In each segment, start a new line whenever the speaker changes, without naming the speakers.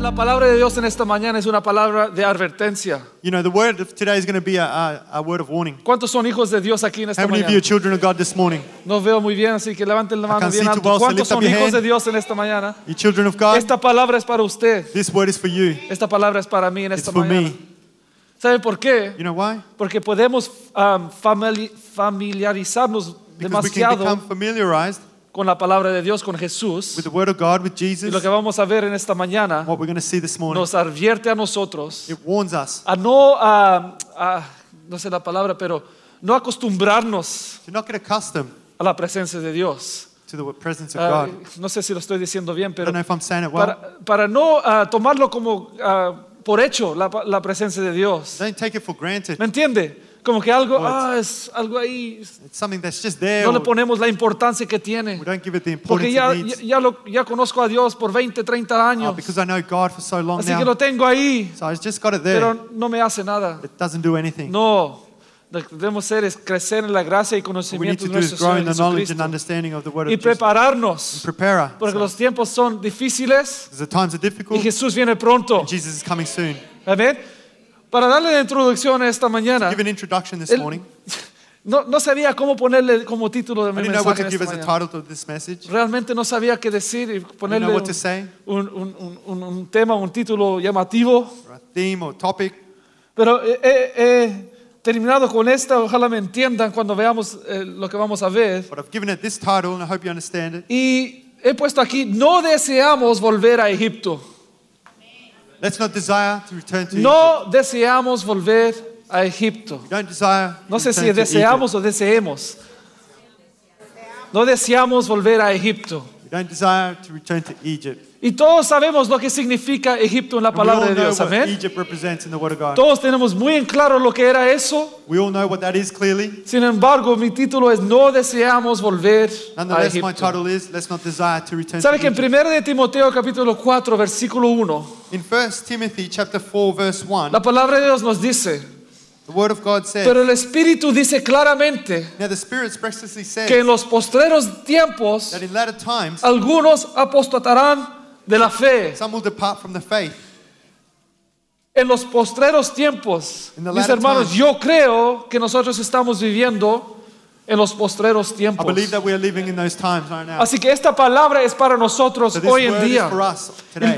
La palabra de Dios en esta mañana es una palabra de advertencia.
You know, the word of today is going to be a, a, a word of warning.
¿Cuántos son hijos de Dios aquí en esta
How many of
mañana?
you are children of God this morning?
No veo muy bien, así que levanten la mano
can't
bien
see too
alto.
well, so
¿Cuántos
lift up
son
your
hijos
hand.
de Dios en esta mañana?
You children of God?
Esta palabra es para usted.
This word is for you.
Esta palabra es para mí en
It's
esta
for
mañana.
me.
¿Sabe por qué?
You know why?
Porque podemos um, famili- familiarizarnos
Because we can become familiarized
con la palabra de Dios, con Jesús.
with the word of God, with
Y
Jesus.
lo que vamos a ver en esta mañana
What we're going to see this morning.
nos advierte a nosotros
It warns us
a no, a- a- no sé la palabra, pero no acostumbrarnos
to not get accustomed
a la presencia de Dios.
to the presence of
Ah,
God.
no sé si lo estoy diciendo bien,
I
pero
don't know if I'm saying it well.
para, para no ah, tomarlo como ah, por hecho la, la presencia de Dios.
Don't take it for granted.
¿Me entiende? Como que algo,
it's-
ah, es algo ahí,
It's something that's just there.
no le ponemos la importancia que tiene.
we don't give it the
Porque ya, ya, ya lo- ya conozco a Dios por 20, 30
Oh,
años.
because I know God for so long
Así que lo tengo ahí,
So I just got it there.
pero no me hace nada.
It doesn't do anything.
No, lo que debemos hacer es crecer en la gracia y
What we need
conocimiento
to
de nuestro
grow
Señor
in the knowledge and
Jesucristo.
understanding of the word
Y prepararnos, porque los tiempos son difíciles y. Jesús viene pronto. Amén. Para darle la introducción a esta mañana,
Give an introduction this
el-
morning.
no, no sabía cómo ponerle como título de mi mensaje
to to
Realmente no sabía qué decir y ponerle un,
to
un- un- un- tema, un título llamativo.
or a theme or topic.
Pero he, he- terminado con esta, ojalá me entiendan cuando veamos eh, lo que vamos a ver. Y he puesto aquí, no deseamos volver a Egipto.
Let's not desire to return to Egypt.
No deseamos volver a Egipto.
We don't desire to
No sé si
return to
deseamos o deseemos. No deseamos volver a Egipto.
Egypt. We don't desire to return to Egypt.
Y todos sabemos lo que significa Egipto en la
And we all
palabra de
know
Dios.
what
Amén.
Egypt represents in the Word of God.
Todos tenemos muy en claro lo que era eso.
We all know what that is clearly.
Sin embargo, mi título es No deseamos volver a
Nonetheless, my
Egipto.
title is Let's Not Desire to Return to
¿Sabe que en
Egypt.
1 de Timoteo capítulo 4 versículo 1
In 1 Timothy chapter 4 verse 1,
la palabra de Dios nos dice,
the Word of God says,
pero el Espíritu dice claramente
Now the Spirit expressly says
que en los postreros tiempos
that in latter times
algunos apostatarán de la fe.
some will depart from the faith.
En los postreros tiempos, mis hermanos,
times.
yo creo que nosotros estamos viviendo en los postreros
I
tiempos.
believe that we are living in those times right now.
Así que esta palabra es para nosotros
So
hoy en día.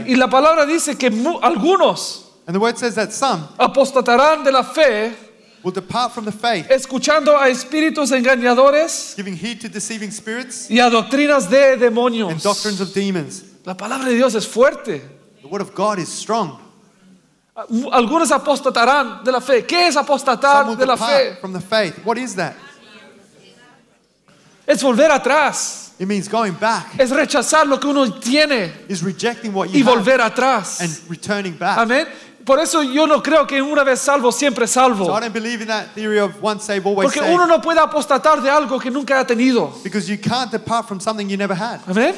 Y, y la palabra dice que algunos
And the word says that some
apostatarán de la fe
will depart from the faith,
escuchando a espíritus engañadores
giving heed to deceiving spirits
y a doctrinas de demonios.
and doctrines of demons.
La palabra de Dios es fuerte.
The word of God is strong.
Algunos apostatarán de la fe. ¿Qué es apostatar de la fe?
from the faith. What is that?
Es volver atrás.
It means going back,
Es rechazar lo que uno tiene
is rejecting what
y
you have
volver atrás.
and returning back.
Amén. Por eso yo no creo que una vez salvo, siempre
So
salvo.
I don't believe in that theory of once saved, always
Porque
saved.
uno no puede apostatar de algo que nunca ha tenido.
Because you can't depart from something you never had.
Amén.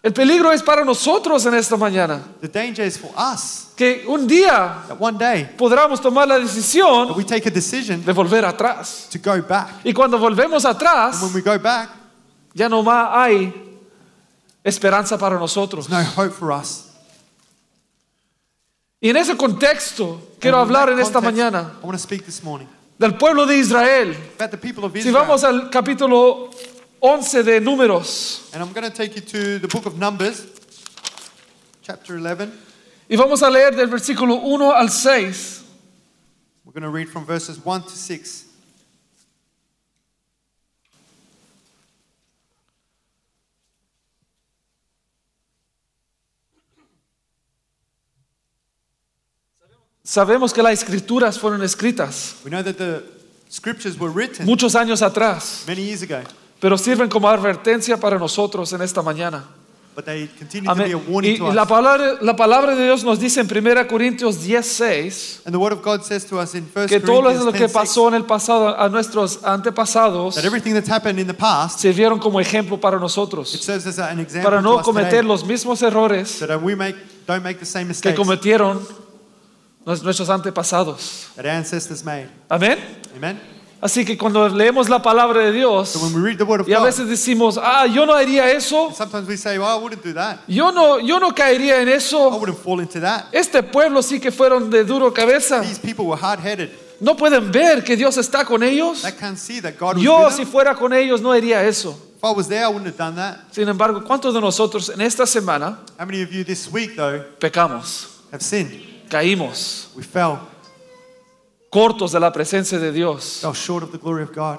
El peligro es para nosotros en esta mañana.
The danger is for us
Que un día
that one day
podamos tomar la
that
decisión
we take a decision
de volver atrás.
to go back.
Y cuando volvemos atrás,
when we go back,
ya no más hay esperanza para nosotros.
no hope for us.
Y en ese contexto quiero hablar en esta mañana
I want to speak this morning
del pueblo de Israel.
about the people of
Si
Israel.
vamos al capítulo 11 de Números
And I'm going to take you to the book of Numbers, chapter 11.
y vamos a leer del versículo 1 al 6.
We're going to read from verses 1 to 6.
Sabemos que las escrituras fueron escritas
We know that the scriptures were written
muchos años atrás,
many years ago,
pero sirven como advertencia para nosotros en esta mañana.
but they continue to be a warning
Y,
to
y la, palabra, la palabra de Dios nos dice en 1 Corintios 10:6
And the word of God says to us in 1
que todo
Corinthians
lo que
10,
pasó en el pasado a nuestros antepasados
that everything that's happened in the past,
sirvieron como ejemplo para
it
nosotros,
serves as an example
para
to
no
us
cometer
today,
los mismos errores
so that we make, don't make the same
que
mistakes
cometieron nos- nuestros antepasados.
that our ancestors made.
Amén.
Amen?
Así que cuando leemos la palabra de Dios
So when we read the word of
y a
God,
veces decimos, ah, yo no haría eso,
sometimes we say, well, I wouldn't do that.
yo no, yo no caería en
I
eso.
wouldn't fall into that.
Este pueblo sí que fueron de duro cabeza.
These people were hard-headed.
No pueden ver que Dios está con ellos.
They can't see that God
Yo si fuera con ellos no haría eso.
If I was there, I wouldn't have done that.
Sin embargo, ¿cuántos de nosotros en esta semana
How many of you this week, though,
pecamos,
have sinned?
caímos,
We fell,
cortos de la presencia de Dios?
fell short of the glory of God.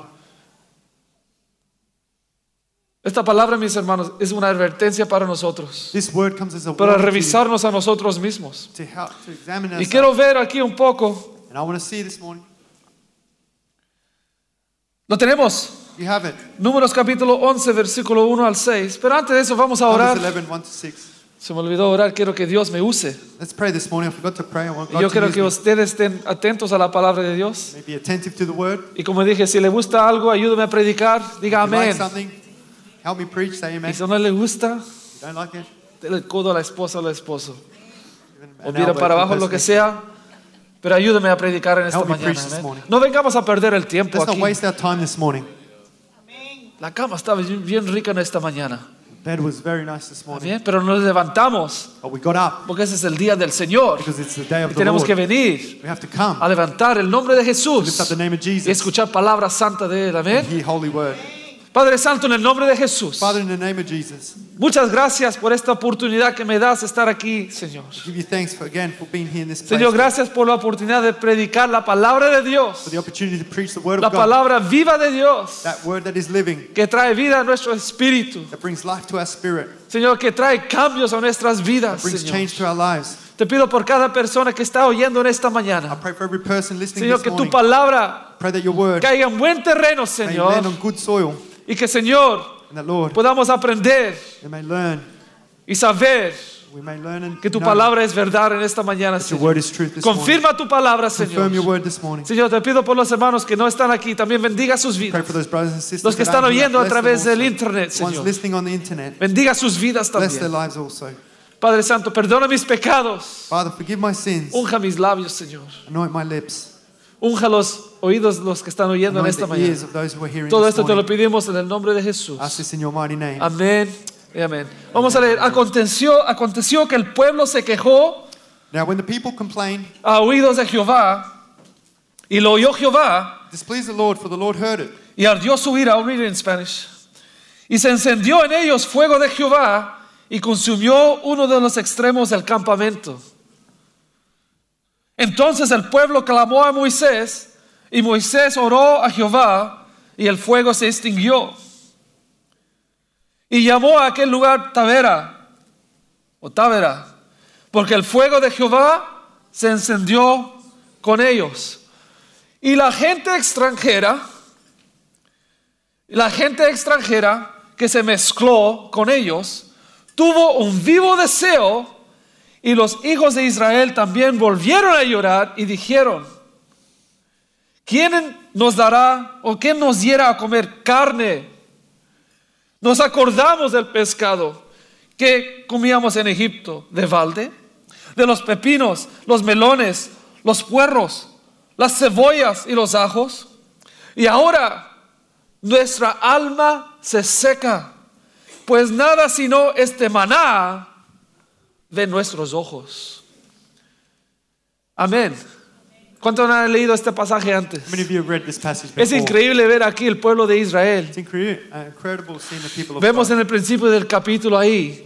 Esta palabra, mis hermanos, es una advertencia para nosotros,
This word comes as a
para
warning
revisarnos a nosotros mismos.
to help to examine
Y
ourselves.
quiero ver aquí un poco.
And I want to see this morning.
Lo tenemos.
You have it.
Números capítulo 11, versículo 1 al 6. Pero antes de eso vamos a
Numbers
orar.
11, 1 to 6.
Se me olvidó orar, quiero que Dios me use.
Let's pray this morning. I forgot to pray. I want God
yo
to
quiero
use
que
me.
ustedes estén atentos a la palabra de Dios.
May be attentive to the word.
Y como dije, si le gusta algo, ayúdeme a predicar. Diga
If you like
amén.
something, help me preach. Say amen.
Y si no le gusta,
If you don't like it,
dele el codo a la esposa o al esposo. O mira
elbow
para
to the
abajo, lo
person.
que sea. Pero ayúdeme a predicar en esta
Help me
mañana.
preach this
amén.
morning.
No vengamos a perder el tiempo
Let's not
aquí.
waste our time this morning.
La cama estaba bien bien rica en esta mañana.
Bed was very nice this morning.
Bien, pero nos levantamos
But we got up
porque ese es el día del Señor.
because it's the day of
Y
the
tenemos
Lord.
que venir
We have to come,
a levantar el nombre de
lift
Jesús
up the name of
y
Jesus,
escuchar palabra santa de Él.
and
Amén.
hear holy word.
Padre Santo, en el nombre de Jesús.
Father, in the name of Jesus,
Muchas gracias por esta oportunidad que me das de estar aquí, Señor.
give you thanks for again for being here in this place.
Señor, gracias por la oportunidad de predicar la palabra de Dios,
For the opportunity to preach the word
la
of God,
palabra viva de Dios,
that word that is living,
que trae vida a nuestro espíritu.
that brings life to our spirit,
Señor, que trae cambios a nuestras vidas,
brings
Señor.
change to our lives.
Te pido por cada persona que está oyendo en esta
I
mañana.
pray for every person listening
Señor, que tu palabra
Pray that your word
caiga en buen terreno, Señor. Y que, Señor,
Lord,
podamos aprender y saber que tu palabra es verdad en esta mañana, Señor. Confirma tu palabra, Señor. Señor, te pido por los hermanos que no están aquí, también bendiga sus vidas. Los que están oyendo a través del internet, Señor. Bendiga sus vidas también. Padre Santo, perdona mis pecados. Unja mis labios, Señor.
Anoint my lips.
Unja los oídos de los que están oyendo en esta mañana. Todo esto te lo pedimos en el nombre de Jesús. Amén y amén. Vamos a leer. Aconteció, aconteció que el pueblo se quejó
Now, when the people complained,
a oídos de Jehová y lo oyó Jehová
displeased the Lord, for the Lord heard it.
y ardió su ira. I'll read it in Spanish. Y se encendió en ellos fuego de Jehová y consumió uno de los extremos del campamento. Entonces el pueblo clamó a Moisés y Moisés oró a Jehová y el fuego se extinguió. Y llamó a aquel lugar Tavera o Tavera, porque el fuego de Jehová se encendió con ellos. Y la gente extranjera, la gente extranjera que se mezcló con ellos, tuvo un vivo deseo y los hijos de Israel también volvieron a llorar y dijeron, ¿quién nos dará o quién nos diera a comer carne? Nos acordamos del pescado que comíamos en Egipto, de balde, de los pepinos, los melones, los puerros, las cebollas y los ajos. Y ahora nuestra alma se seca, pues nada sino este maná de nuestros ojos. Amén. ¿Cuántos han leído este pasaje antes? Es increíble ver aquí el pueblo de Israel.
Uh,
Vemos en el principio del capítulo ahí,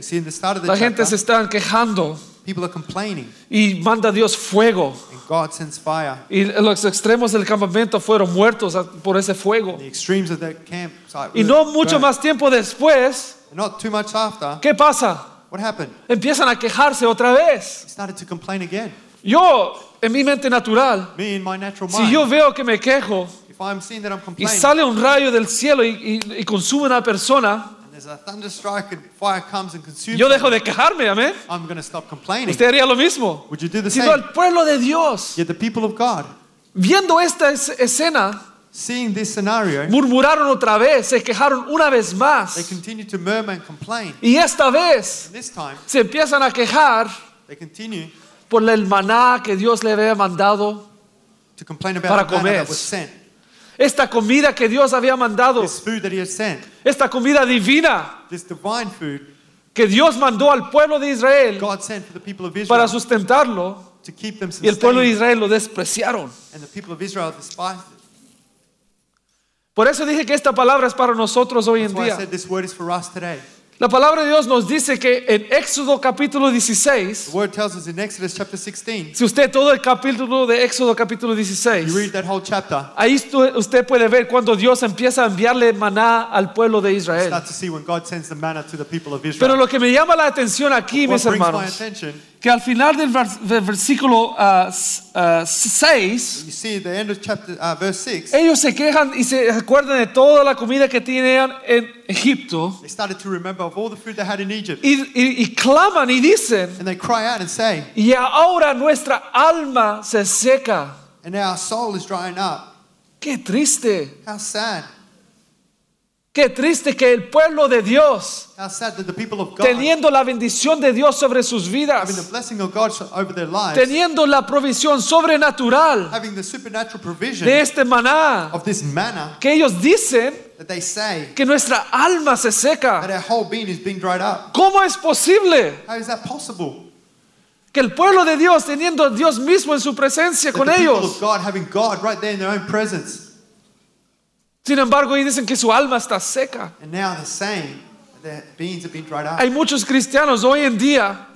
la gente se están quejando
people are complaining,
y manda Dios fuego.
and God sends fire.
Y los extremos del campamento fueron muertos por ese fuego. Y no mucho más tiempo después,
Not too much after,
¿qué pasa?
What happened?
Empiezan a quejarse otra vez.
Started to complain again.
Yo, en mi mente natural,
Me, in my natural
si
mind,
yo veo que me quejo
if I'm seeing that I'm
y
complaining,
sale un rayo del cielo y, y- y consume una persona,
and there's As a thunderstrike and fire comes and consumes
yo dejo de quejarme, amén.
I'm going to stop complaining.
Usted haría lo mismo.
Would you do the
Sino
same?
pueblo de Dios,
Yet the people of God,
viendo esta es- escena,
seeing this scenario,
murmuraron otra vez, se quejaron una vez
they
más.
continue to murmur and complain.
Y esta vez
And this time,
se empiezan a quejar
they continue
por el maná que Dios le había mandado,
to complain
Para
about the manna
comer.
that was sent.
esta comida que Dios había mandado,
This food that he has sent,
esta comida divina
this divine food
que Dios mandó al pueblo de Israel
God sent for the people of
para
Israel
sustentarlo
to keep them
y el pueblo de. Israel lo despreciaron.
And the people of Israel despised it.
Por eso dije que esta palabra es para nosotros hoy en día.
said this word is for us today.
La palabra de Dios nos dice que en Éxodo capítulo 16,
The word tells us in Exodus chapter 16,
si usted todo el capítulo de Éxodo capítulo
you
16,
read that whole chapter,
ahí usted puede ver cuando Dios empieza a enviarle maná al pueblo de Israel.
start to see when God sends the manna to the people of
Pero lo que me llama la atención aquí, mis hermanos, que al final del, vers- del versículo 6,
you see at the end of chapter uh, 6,
ellos se quejan y se acuerdan de toda la comida que tenían en Egipto
they started to remember of all the food they had in Egypt.
y, y- y claman y dicen,
And they cry out and say,
y ahora nuestra alma se seca.
and now our soul is drying up.
Qué triste,
How sad.
Qué triste que el pueblo de Dios,
How sad that the people of God,
teniendo la bendición de Dios sobre sus vidas,
lives,
teniendo la provisión sobrenatural de este maná,
manna,
que ellos dicen
say
que nuestra alma se seca.
our whole being is being dried up.
¿Cómo es posible
How is that possible?
que el pueblo de Dios, teniendo a Dios mismo en su presencia
That
con ellos,
God God right presence,
sin embargo, y dicen que su alma está seca?
and now saying that their beings have been dried up.
Hay muchos cristianos hoy en día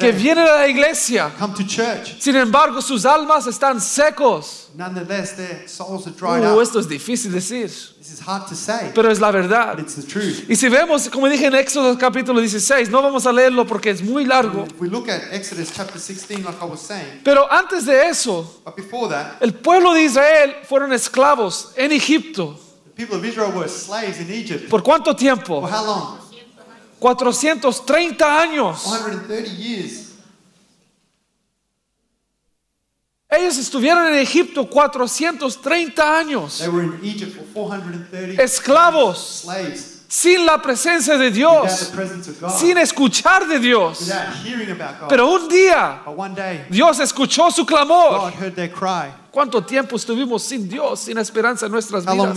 que vienen a la iglesia,
come to church,
sin embargo, sus almas están secos.
nonetheless their souls are dried
Uh, esto es difícil decir,
This is hard to say,
pero es la verdad.
it's the truth.
Y si vemos, como dije en Éxodo capítulo 16, no vamos a leerlo porque es muy largo,
If we look at Exodus chapter 16, like I was saying,
pero antes de eso,
but before that,
el pueblo de Israel fueron esclavos en Egipto.
The people of Israel were slaves in Egypt.
¿Por cuánto tiempo?
For how long?
430 años.
130 years.
Ellos estuvieron en Egipto 430 años,
They were in Egypt for 430
esclavos, sin la presencia de Dios, sin escuchar de Dios. Pero un día Dios escuchó su clamor. ¿Cuánto tiempo estuvimos sin Dios, sin esperanza en nuestras vidas?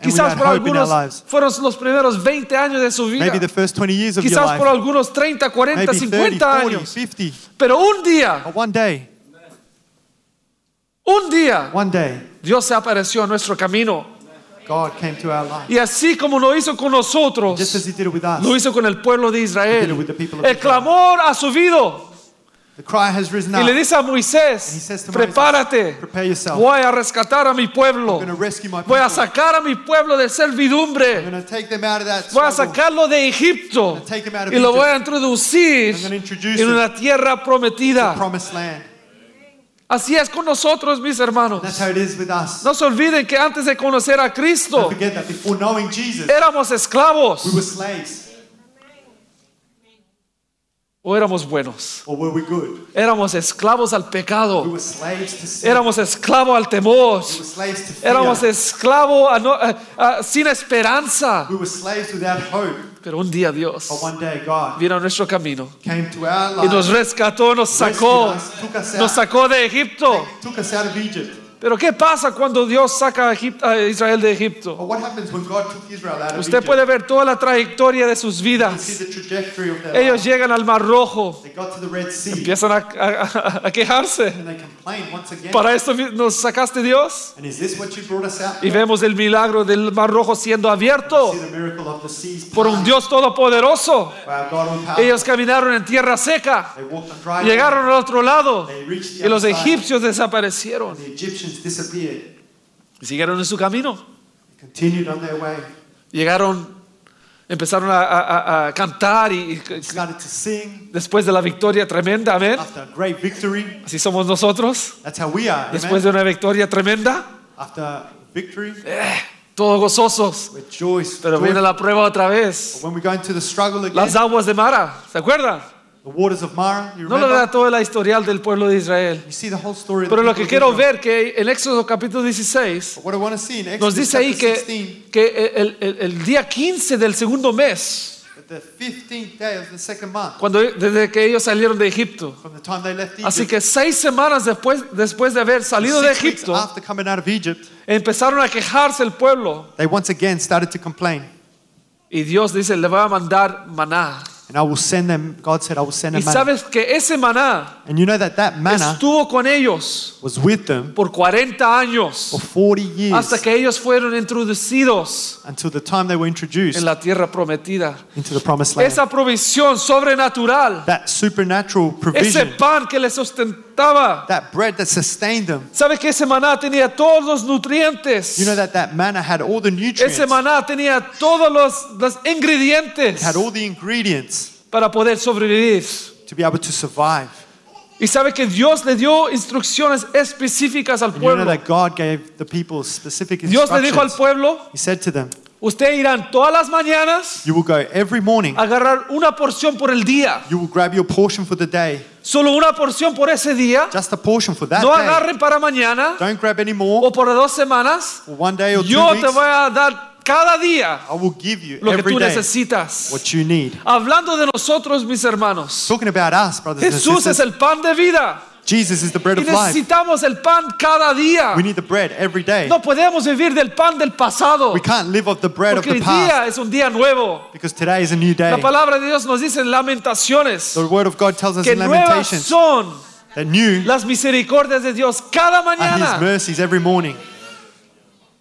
Quizás por algunos fueron los primeros 20 años de su vida.
Maybe the first 20 years of your
Quizás por algunos 30, 40,
Maybe 30,
50
40,
años.
50.
Pero un día, un día, Dios se apareció a nuestro camino.
God came to our life.
Y así como lo hizo con nosotros,
Just as He did it with us.
lo hizo con el pueblo de
He
Israel.
did it with the people of
El
Israel.
clamor ha subido.
The cry has risen
Y
up.
le dice a Moisés,
says to
prepárate,
Moses, prepare yourself.
voy a rescatar a mi pueblo.
I'm going to rescue my
Voy a
people.
sacar a mi pueblo de
I'm
servidumbre.
going to take them out of that
Voy a sacarlo de Egipto y lo voy a introducir en una tierra prometida. Así es con nosotros, mis hermanos.
That's how it is with us.
No se olviden que antes de conocer a Cristo
forget that before knowing Jesus,
éramos esclavos
we were slaves.
o éramos buenos.
Or were we good?
Éramos esclavos al
We
pecado.
were slaves to sin.
Éramos esclavos al temor.
We were slaves to fear.
Éramos esclavos a no- a- a- sin esperanza.
We were slaves without hope.
Pero un día Dios vino a nuestro camino y nos rescató, nos sacó, nos sacó de Egipto. Pero ¿qué pasa cuando Dios saca a, Israel de Egipto? Usted puede ver toda la trayectoria de sus vidas. Ellos llegan al Mar Rojo,
They got to the Red Sea
empiezan a, a- a quejarse.
and they complained once again.
¿Para esto nos sacaste Dios? Y vemos el milagro del Mar Rojo siendo abierto por un Dios todopoderoso. Ellos caminaron en tierra seca, llegaron al otro lado y los egipcios desaparecieron.
Disappeared.
Y siguieron en su camino.
Continued on their way.
Llegaron, empezaron a, a- a- a cantar y,
started to sing
después de la victoria tremenda, amén.
after a great victory.
Así somos nosotros.
That's how we are.
Después
Amen.
de una victoria tremenda,
After victory,
todos gozosos. Pero viene la prueba otra vez.
When we go into the struggle again,
Las aguas de Mara, ¿se acuerdan?
The waters of Mara, you
No toda la historial del pueblo de Israel.
You see the whole story
Pero lo que quiero ver que en Éxodo capítulo 16
But What I want to see in
nos
Exodus
dice ahí que,
16,
que el, el- el día 15 del segundo mes,
the 15th day of the second month,
cuando desde que ellos salieron de Egipto.
from the time they left Egypt,
Así que seis semanas después, después de haber salido de
six weeks
Egipto,
after coming out of Egypt,
empezaron a quejarse el pueblo.
they once again started to complain.
Y Dios dice, le va a mandar maná.
And I will send them, God said, I will send
Y
them
sabes que ese maná
And you know that that manna
estuvo con ellos
was with them
por 40 años
for 40 years
hasta que ellos fueron introducidos
until the time they were introduced
en la tierra prometida.
into the promised land.
Esa provisión sobrenatural,
That supernatural
ese
provision,
pan que les sustentaba.
that bread that sustained them.
¿Sabe que ese maná tenía todos los nutrientes?
You know that that manna had all the nutrients,
Ese maná tenía todos los, los ingredientes
had all the ingredients
para poder sobrevivir.
to be able to survive.
Y sabe que Dios le dio instrucciones específicas al
And you know
pueblo.
that God gave the people specific
Dios le dijo al
instructions.
pueblo,
He said to them,
ustedes irán todas las mañanas
You will go every morning,
a agarrar una porción por el día.
you will grab your portion for the day,
Solo una porción por ese día.
just a portion for that
No
day.
agarren para mañana
Don't grab any more
o por dos semanas.
one day or two
Yo te
weeks.
voy a dar cada día
I will give you
lo que tú necesitas.
what you need.
Hablando de nosotros, mis hermanos,
Talking about us, brothers and
Jesús es el pan de vida
Jesus is the bread of life.
necesitamos el pan cada día.
We need the bread every day.
No podemos vivir del pan del pasado
We can't live off the bread of
porque
the
hoy
past
día es un día nuevo.
because today is a new day.
La palabra de Dios nos dice en Lamentaciones
The word of God tells us
que
in
nuevas
Lamentations
son
that new
las misericordias de Dios cada
are His
mañana.
mercies every morning.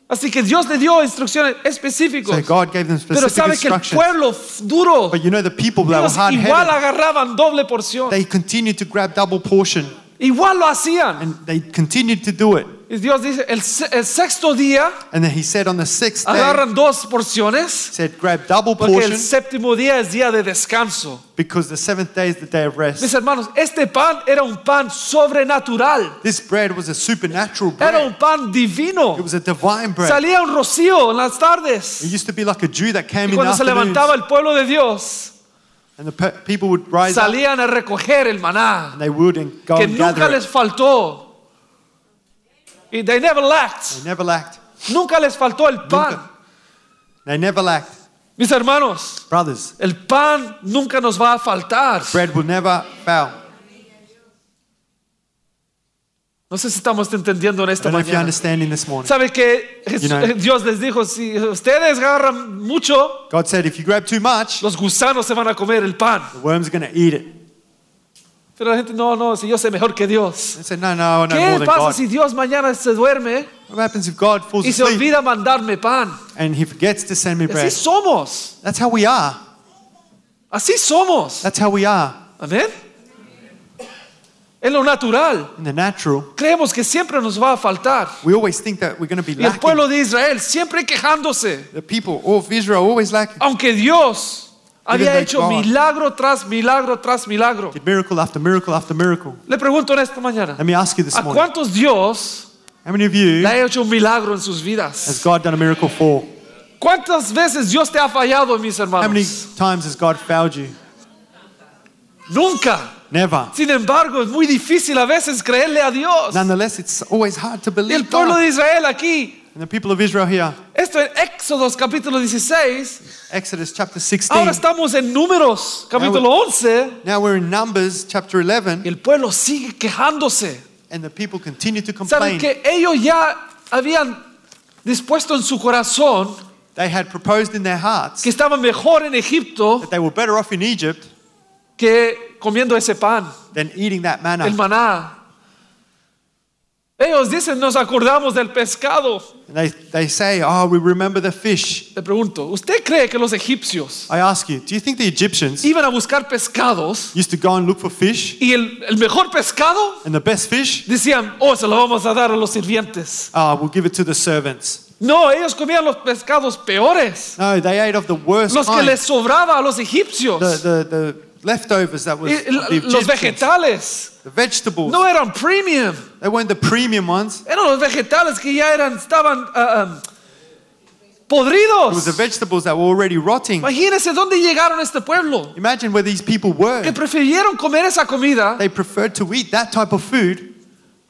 Así que Dios le dio instrucciones específicas.
So God gave them
Pero
specific
sabe que el pueblo duro,
But you know the people that were hard
igual agarraban doble porción.
they continued to grab double portion
Igual lo hacían.
and they continued to do it.
Y Dios dice, el, el sexto día
And then He said on the sixth day,
agarran dos porciones
said grab double
porque el
portion
séptimo día es día de descanso.
because the seventh day is the day of
Mis
rest.
hermanos, este pan era un pan sobrenatural.
This bread was a supernatural
Era un
bread.
pan divino.
It was a divine bread.
Salía un rocío en las tardes.
It used to be like a dew that came
Y
in the
cuando se
afternoons,
levantaba el pueblo de Dios,
and the pe- people would rise up
salían a recoger el maná
and they would and go
que
and
nunca
gather
les
it.
faltó. They never lacked.
They never lacked.
Nunca les faltó el pan.
Nunca. They never lacked.
Mis hermanos,
Brothers,
el pan nunca nos va a faltar.
bread will never fail.
No sé si estamos entendiendo en esta
don't know if you're
mañana.
understanding this morning.
¿Sabe que
You know-
Dios les dijo, si ustedes agarran mucho,
God said, if you grab too much,
los gusanos se van a comer el pan?
the worms are going to eat it.
Pero la gente, no, no, si yo sé mejor que Dios.
They said, no, no, more
¿Qué
than
pasa
God.
si Dios mañana se duerme
What happens if God falls
y se
asleep
olvida mandarme pan?
and He forgets to send me
Y Así
bread?
somos.
That's how we are.
Así somos.
That's how we are.
Amén. En lo natural,
In the natural,
creemos que siempre nos va a faltar.
we always think that we're going to be
Y el
lacking.
pueblo de Israel siempre quejándose.
The people of Israel always lacking.
Aunque Dios había hecho milagro tras milagro tras milagro.
Did miracle after miracle after miracle.
Le pregunto en esta mañana,
Let me ask you this
¿a
morning.
cuántos Dios
How many of you
le ha hecho un milagro en sus
has
vidas?
God done a miracle for?
¿Cuántas veces Dios te ha fallado, mis
How many
hermanos?
times has God failed you?
Nunca.
Never.
Sin embargo, es muy difícil a veces creerle a Dios.
Nonetheless, it's always hard to
Y el
believe
pueblo
God.
de Israel aquí,
And the people of Israel here,
esto en Éxodos capítulo 16,
Exodus chapter
ahora
16.
estamos en Números capítulo 11,
Now we're in Numbers chapter
y
11,
el pueblo sigue quejándose.
and the people continue to
Saben
complain.
que ellos ya habían dispuesto en su corazón
They had proposed in their hearts
que estaban mejor en Egipto
that they were better off in Egypt
que comiendo ese pan,
than eating that manna.
el maná. Ellos dicen, nos acordamos del pescado.
And they, they say, Oh, we remember the fish.
Le pregunto, ¿usted cree que los egipcios
I ask you, do you think the Egyptians
iban a buscar pescados
used to go and look for fish?
y el, el mejor pescado
And the best fish?
decían, oh, se lo vamos a dar a los sirvientes?
Ah, we'll give it to the servants.
No, ellos comían los pescados peores,
No, they ate of the worst
los que
kind.
les sobraba a los egipcios.
The, the, the leftovers that was
Y
the
los vegetales
The vegetables.
no eran premium,
They weren't the premium ones.
eran los vegetales que ya eran, estaban ah, ah,
It was
podridos.
the vegetables that were already rotting.
Imagínense dónde llegaron este pueblo.
Imagine where these people were.
Que prefirieron comer esa comida
They preferred to eat that type of food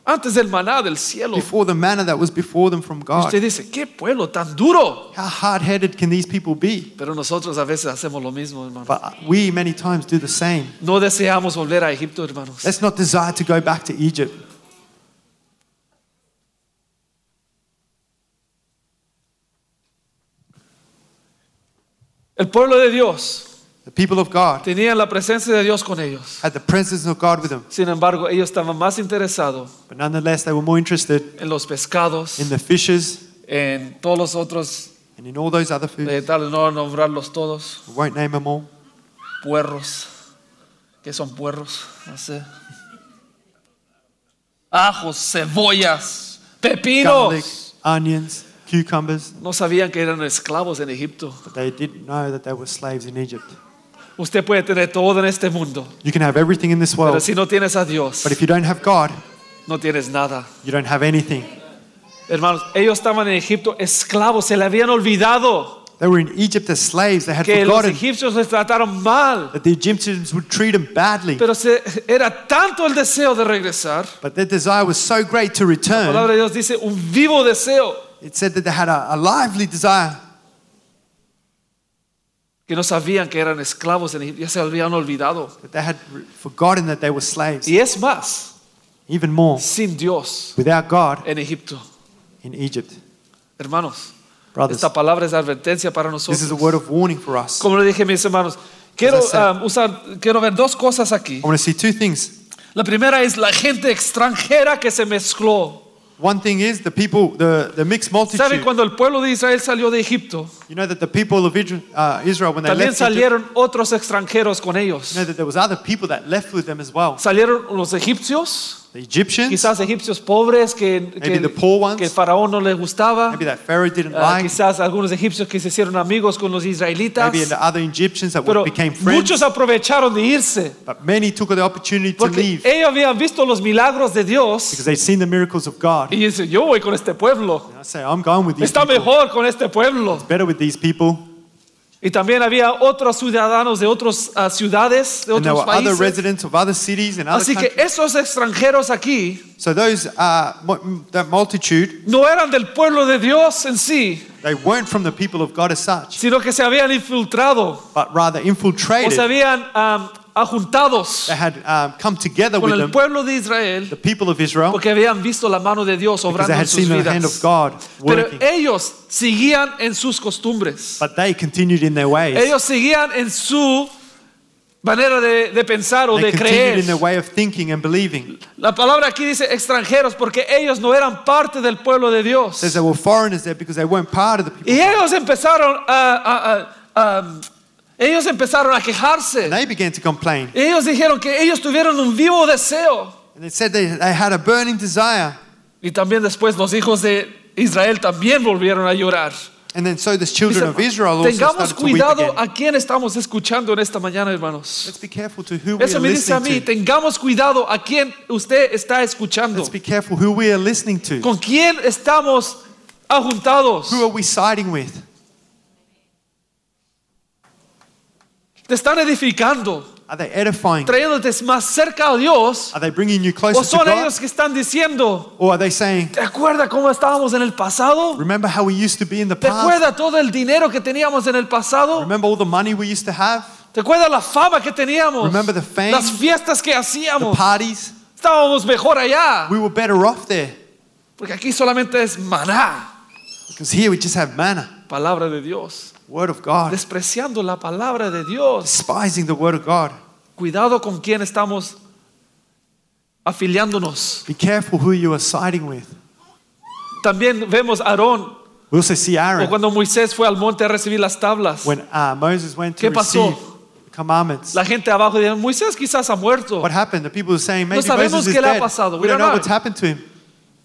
antes del maná del cielo.
before the manna that was before them from God.
Usted dice, qué pueblo tan duro.
How hard headed can these people be?
Pero nosotros a veces hacemos lo mismo, hermano.
But we many times do the same.
No deseamos volver a Egipto, hermanos.
Let's not desire to go back to Egypt.
El pueblo de Dios
The people of God
tenían la presencia de Dios con ellos.
had the presence of God with them,
Sin embargo, ellos estaban más interesados
but nonetheless, they were more interested
en los pescados,
in the fishes
en todos los otros
and in all those other foods.
vegetales, no nombrarlos todos,
We won't name them all.
puerros. ¿Qué son puerros? No sé. Ajos, cebollas,
Garlic,
pepinos.
onions, cucumbers,
No sabían que eran esclavos en Egipto.
but they didn't know that they were slaves in Egypt.
Usted puede tener todo en este mundo,
You can have everything in this
pero
world,
si no tienes a Dios,
but if you don't have God,
no tienes nada.
you don't have anything.
Hermanos, ellos estaban en Egipto esclavos, se le habían olvidado
They were in Egypt as slaves. They had
que los
forgotten
egipcios les trataron mal.
that the Egyptians would treat them badly.
Pero se- era tanto el deseo de regresar.
But their desire was so great to
La
return,
palabra de Dios dice un vivo deseo
it said that they had a, a lively desire
que no sabían que eran esclavos en Egipto, ya se habían olvidado.
that they had forgotten that they were slaves.
Y es más,
Even more,
sin Dios
without God
en Egipto.
in Egypt.
Hermanos,
Brothers,
esta palabra es advertencia para
this is a
nosotros.
word of warning for us.
Como le dije a mis hermanos, quiero, um, usar, quiero ver dos cosas aquí.
I want to see two things.
La primera es la gente extranjera que se mezcló.
One thing is the people, the, the mixed
¿Saben
multitude.
cuando el pueblo de Israel salió de Egipto?
You know that the people of Idr- uh, Israel, when they
También
left Egypt,
otros extranjeros con ellos.
you know that there was other people that left with them as well.
Salieron los egipcios,
The Egyptians,
quizás egipcios pobres que, que,
the poor ones.
que el faraón no les gustaba.
maybe that Pharaoh didn't
Ah,
like,
quizás algunos egipcios que se hicieron amigos con los israelitas.
maybe the other Egyptians that
Pero
became friends.
muchos aprovecharon de irse.
But many took the opportunity to leave
ellos habían visto los milagros de Dios.
because they'd seen the miracles of God.
Y yo voy con este pueblo.
And I say, I'm going with these
Está
people.
mejor con este pueblo.
Better with these people.
Y también había otros ciudadanos de otras ah, ciudades, de
And there
otros
were other
países.
residents of other cities and other
Así que
countries.
esos extranjeros aquí
So those, uh, mu- that multitude,
no eran del pueblo de Dios en sí,
they weren't from the people of God as such,
sino que se habían infiltrado
but rather
o se
infiltrated.
habían am, ajuntados
They had um, come together
con
with
el
them,
pueblo de Israel
the people of Israel,
porque habían visto la mano de Dios obrando
they
en
had
sus
seen the hand of
vidas.
God
Pero ellos seguían en sus costumbres.
But they continued in their ways.
Ellos seguían en su manera de, de pensar o
They
de creer.
in their way of thinking and believing.
La palabra aquí dice extranjeros porque ellos no eran parte del pueblo de Dios.
It says they were foreigners there because they weren't part of the people.
Y ellos empezaron a, a- a- a- ellos empezaron a quejarse.
They began to complain.
Ellos dijeron que ellos tuvieron un vivo deseo.
And they said they, they had a burning desire.
Y también después los hijos de Israel también volvieron a llorar.
And then so the children of Israel also
Tengamos
started to weep
cuidado
again.
a quién estamos escuchando en esta mañana, hermanos.
Let's be careful to who we
Eso
are
me dice a mí,
listening to.
tengamos cuidado a quién usted está escuchando.
Let's be careful who we are listening to.
¿Con quién estamos ajuntados?
Who are we siding with?
¿Te están edificando?
Are they edifying?
¿Trayéndote más cerca a Dios?
Are they bringing you closer
¿O
to
son
God?
ellos que están diciendo,
Or are they saying,
¿te acuerdas cómo estábamos en el pasado?
remember how we used to be in the
¿Te
past?
acuerdas todo el dinero que teníamos en el pasado?
Remember all the money we used to have?
¿Te acuerdas la fama que teníamos?
Remember the fame?
Las fiestas que
The
hacíamos.
parties?
Estábamos mejor allá.
We were better off there.
Porque aquí solamente es maná,
Because here we just have manna,
palabra de Dios.
word of God.
Despreciando la palabra de Dios.
Despising the word of God.
Cuidado con quién estamos afiliándonos.
Be careful who you are siding with.
También vemos a Aarón,
We also see
o
Aaron
cuando Moisés fue al monte a recibir las tablas.
when uh, Moses went to
¿Qué pasó?
receive commandments.
La gente abajo dice, Moisés quizás ha muerto.
What happened? The people were saying maybe
sabemos
Moses is
qué le ha pasado.
We
We
don't
don't
know
know.
what's happened to him.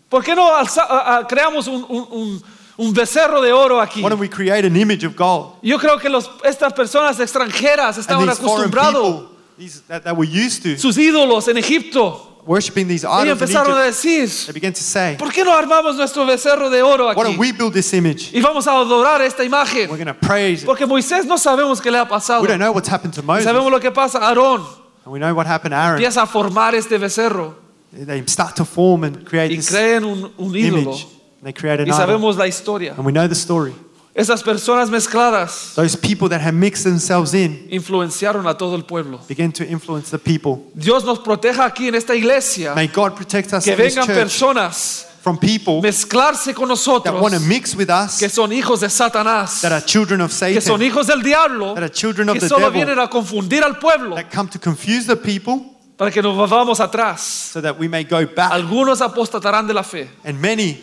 ¿Por qué no alza- a- a- creamos un, un- un- un becerro de oro aquí?
Why don't we create an image of gold?
Yo creo que los- estas personas extranjeras
And
estaban
these foreign
acostumbrados
people these, that, that were used to,
sus ídolos en Egipto.
worshiping these
Ellos
idols in
empezaron a
Egypt,
decir,
they began to say,
¿por qué no armamos nuestro becerro de oro
Why
aquí?
don't we build this image?
Y vamos a adorar esta imagen.
We're going to praise. it.
Porque Moisés no sabemos qué le ha pasado.
We don't know what's happened to Moses.
Sabemos lo que pasa. Aarón
And we know what happened to Aaron.
empieza a formar este becerro
They start to form and create
y
this
creen un, un ídolo.
image. They create an
Y sabemos la historia.
And we know the story.
Esas personas mezcladas
Those people that have mixed themselves in
influenciaron a todo el pueblo.
begin to influence the people.
Dios nos proteja aquí en esta iglesia.
May God protect us
Que
in this
vengan
church
personas
from people
mezclarse con
that want to mix with us,
que son hijos de Satanás,
that are children of
que son
Satan,
hijos del diablo,
that are children of
que
the
solo
devil,
vienen a confundir al pueblo
that come to confuse the people
para que nos vamos atrás.
so that we may go back.
Algunos apostatarán de la fe.
And many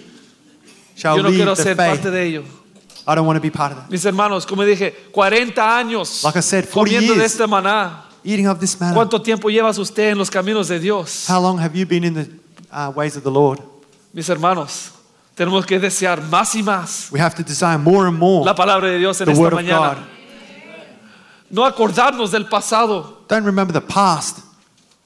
shall
Yo no quiero
the
ser
faith.
parte de ello.
I don't want to be part of that.
Mis hermanos, como dije, 40 años
Like I said, 40
comiendo de
years.
este maná.
Eating of this manna.
¿Cuánto tiempo llevas usted en los caminos de Dios?
How long have you been in the uh, ways of the Lord?
Mis hermanos, tenemos que desear más y más
We have to desire more and more
la palabra de Dios en
the
esta
Word of
mañana. No acordarnos del pasado.
Don't remember the past,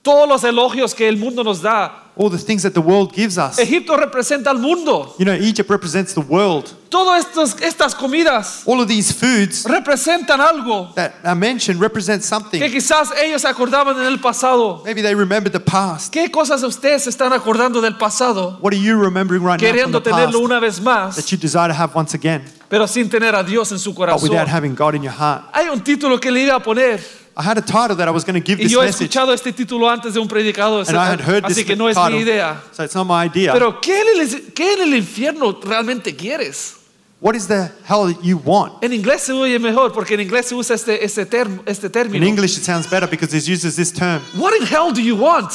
Todos los elogios que el mundo nos da.
All the things that the world gives us.
Egipto representa al mundo.
You know, Egypt represents the world.
Todas estos- estas comidas
All of these foods
representan algo
that I mentioned represent something.
que quizás ellos se acordaban en el pasado.
Maybe they remembered the past.
¿Qué cosas ustedes están acordando del pasado?
What are you remembering right now from the past
tenerlo una vez más,
that you desire to have once again,
pero sin tener a Dios en su corazón.
but without having God in your heart?
Hay un título que le iba a poner
I had a title that I was going to give
y
this
yo he
message,
escuchado este título antes de un predicador,
and I had heard this
así que no es mi
title,
idea.
so it's not my idea.
Pero ¿qué en, el, qué en el infierno realmente quieres?
What is the hell that you want?
En inglés se oye mejor porque en inglés se usa este, este, term- este
In
término.
English, it sounds better because it uses this term.
What in hell do you want?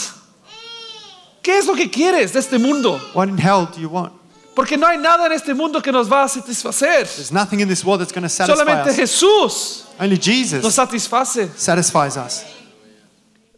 ¿Qué es lo que quieres de este mundo?
What in hell do you want?
Porque no hay nada en este mundo que nos va a satisfacer.
There's nothing in this world that's going to satisfy
Solamente
us.
Jesús
Only
nos
Jesus
satisface.
satisfies us.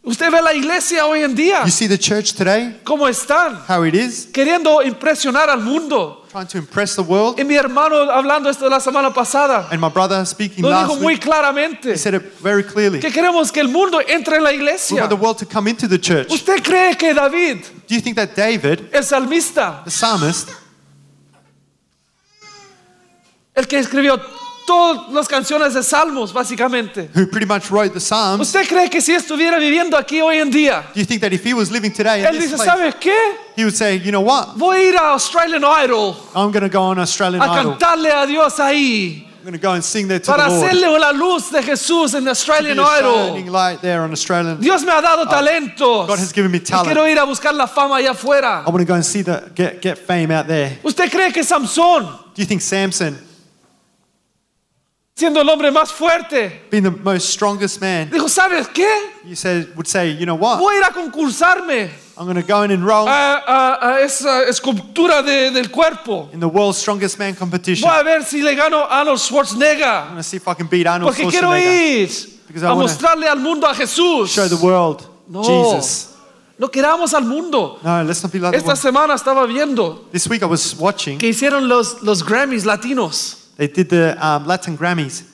Usted ve la iglesia hoy en día,
You see the church today,
cómo están,
how it is,
queriendo impresionar al mundo.
trying to impress the world.
Y mi hermano hablando esto la semana pasada,
And my brother speaking
lo
last
dijo muy
week,
claramente,
he said it very clearly.
que queremos que el mundo entre en la
We
iglesia.
want the world to come into the church.
¿Usted cree que David,
Do you think that David,
el salmista,
the psalmist,
el que escribió todas las canciones de salmos, básicamente,
who pretty much wrote the Psalms,
¿usted cree que si estuviera viviendo aquí hoy en día,
do you think that if he was living today in
él
this
dice,
place,
¿sabes qué?
he would say, you know what?
Voy a ir a Australian Idol
I'm going to go on Australian
a
Idol.
cantarle a Dios ahí.
I'm going to go and sing there to
para
the Lord.
hacerle la luz de Jesús en
Be
Australian
a shining
Idol.
light there on Australian.
Dios me ha dado talentos.
God has given me
Y
talent.
quiero ir a buscar la fama allá afuera.
I want to go and see the get get fame out there.
¿Usted cree que Samson,
Do you think Samson,
siendo el hombre más fuerte,
being the most strongest man,
dijo, ¿sabes qué?
you said would say, you know what?
Voy a ir a concursarme
I'm going to go and enroll
a, a- a esa escultura de- del cuerpo.
in the world's strongest man competition.
Voy
I'm
a ver si le gano a Arnold Schwarzenegger.
going to see if I can beat Arnold
Porque quiero
Schwarzenegger.
ir
Because I
a
wanna
mostrarle al mundo a Jesús.
Show the world
No.
Jesus.
No queramos al mundo.
No, let's not be like the
Esta semana estaba viendo
This week I was watching.
que hicieron los, los Grammys latinos.
They did the um, Latin Grammys.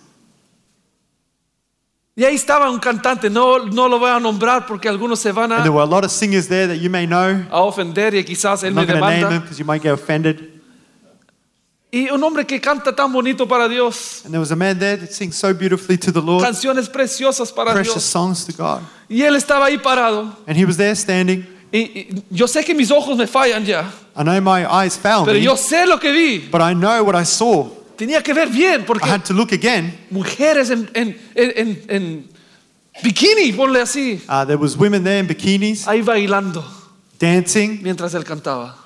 Y ahí estaba un cantante, no, no lo voy a nombrar porque algunos se van
And
a,
there were a lot of singers there that you may know.
a ofender y quizás él
I'm
me
not going to name them
demanda.
because you might get offended.
Y un hombre que canta tan bonito para Dios,
And there was a man there that sings so beautifully to the Lord,
canciones preciosas para
precious
Dios.
songs to God.
Y él estaba ahí parado.
And he was there standing.
Y, y yo sé que mis ojos me fallan ya,
I know my eyes failed
pero
me,
yo sé lo que vi.
but I know what I saw.
Tenía que ver bien
I
porque
had to look again.
mujeres en, en, en, en- en bikini, ponle así,
Uh, there was women there in bikinis
ahí bailando
dancing
mientras él cantaba.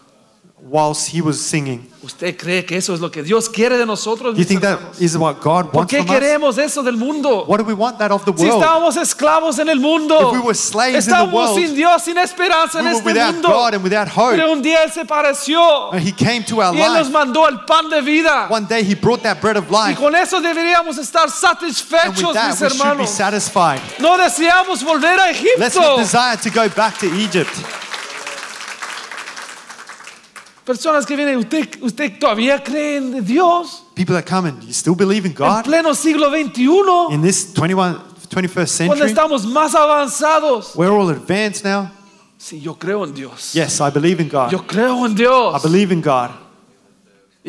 Whilst he was singing.
¿Usted cree que eso es lo que Dios quiere de nosotros?
You think that is what God
¿Por
wants
qué
from us?
queremos eso del mundo?
What do we want that of the
Si
world?
estábamos esclavos en el mundo,
If we were slaves in the
estábamos
world,
sin Dios, sin esperanza
We
en
were
este
without
mundo.
God and without hope.
Pero un día Él se pareció
And he came to our
y Él nos
life.
mandó el pan de vida.
One day he brought that bread of
Y
life.
con eso deberíamos estar
And with that,
mis
we should be satisfied.
No deseamos volver a
Let's not desire to go back to Egypt.
Personas que vienen, ¿usted, ¿usted todavía cree en Dios?
People that come and you still believe in
En
God
pleno siglo XXI,
in this 21, 21st
cuando
century.
estamos más avanzados.
We're all advanced now.
Sí, yo creo en Dios.
Yes, I believe in God.
Yo creo en
I
Dios.
believe in God.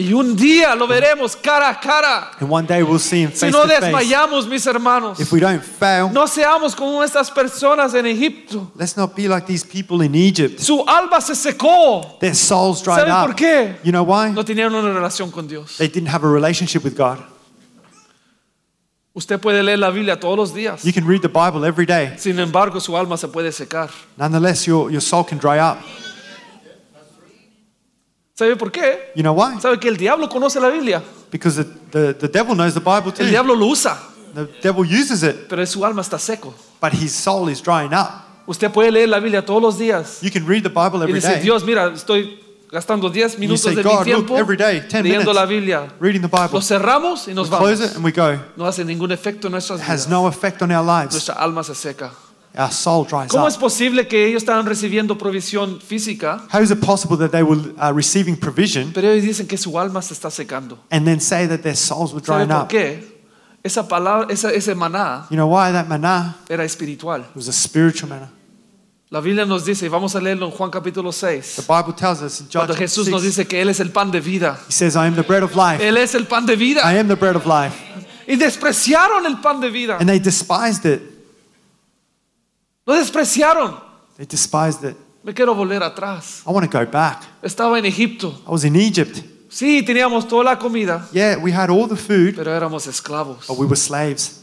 Y un día lo veremos cara a cara.
And one day we'll see Him
Si
face
no
to face.
desmayamos, mis hermanos.
If we don't fail,
No seamos como estas personas en Egipto.
let's not be like these people in Egypt.
Su alma se secó.
Their souls dried
¿Saben
up.
por qué?
You know why?
No tenían una relación con Dios.
They didn't have a relationship with God.
Usted puede leer la Biblia todos los días.
You can read the Bible every day.
Sin embargo, su alma se puede secar.
Nonetheless, your, your soul can dry up.
¿Sabe por qué?
You know why?
¿Sabe que el diablo conoce la Biblia?
Because the, the, the devil knows the Bible too.
El diablo lo usa,
The devil uses it,
pero su alma está seco.
but his soul is drying up.
Usted puede leer la Biblia todos los días
You can read the Bible
y
every
dice,
day,
Dios, mira, estoy gastando 10 minutos
say,
de
"God,
mi
look,
tiempo
every day, 10
leyendo
minutes,
la Biblia.
reading the Bible.
Lo cerramos y
We
nos
close
vamos.
it and we go.
No hace ningún efecto en nuestras
It has
vidas.
no effect on our lives.
Nuestra alma se seca.
Our soul dries
¿Cómo es
up.
posible que ellos estaban recibiendo provisión física,
How is it possible that they were uh, receiving provision
pero ellos dicen que su alma se está secando?
and then say that their souls were
¿Sabe
drying
por
up?
qué? Esa palabra, esa, ese maná
You know why? That manna
era espiritual.
was a spiritual manna.
La Biblia nos dice, y vamos a leerlo en Juan capítulo 6,
The Bible tells us in John
cuando
chapter
Jesús nos
6,
dice que Él es el pan de vida.
He says, I am the bread of life.
Él es el pan de
I
vida.
am the bread of life.
Y despreciaron el pan de vida.
And they despised it.
Lo despreciaron.
They despised it.
Me quiero volver atrás.
I want to go back.
Estaba en Egipto.
I was in Egypt.
Sí, teníamos toda la comida,
Yeah, we had all the food,
pero éramos esclavos.
but we were slaves.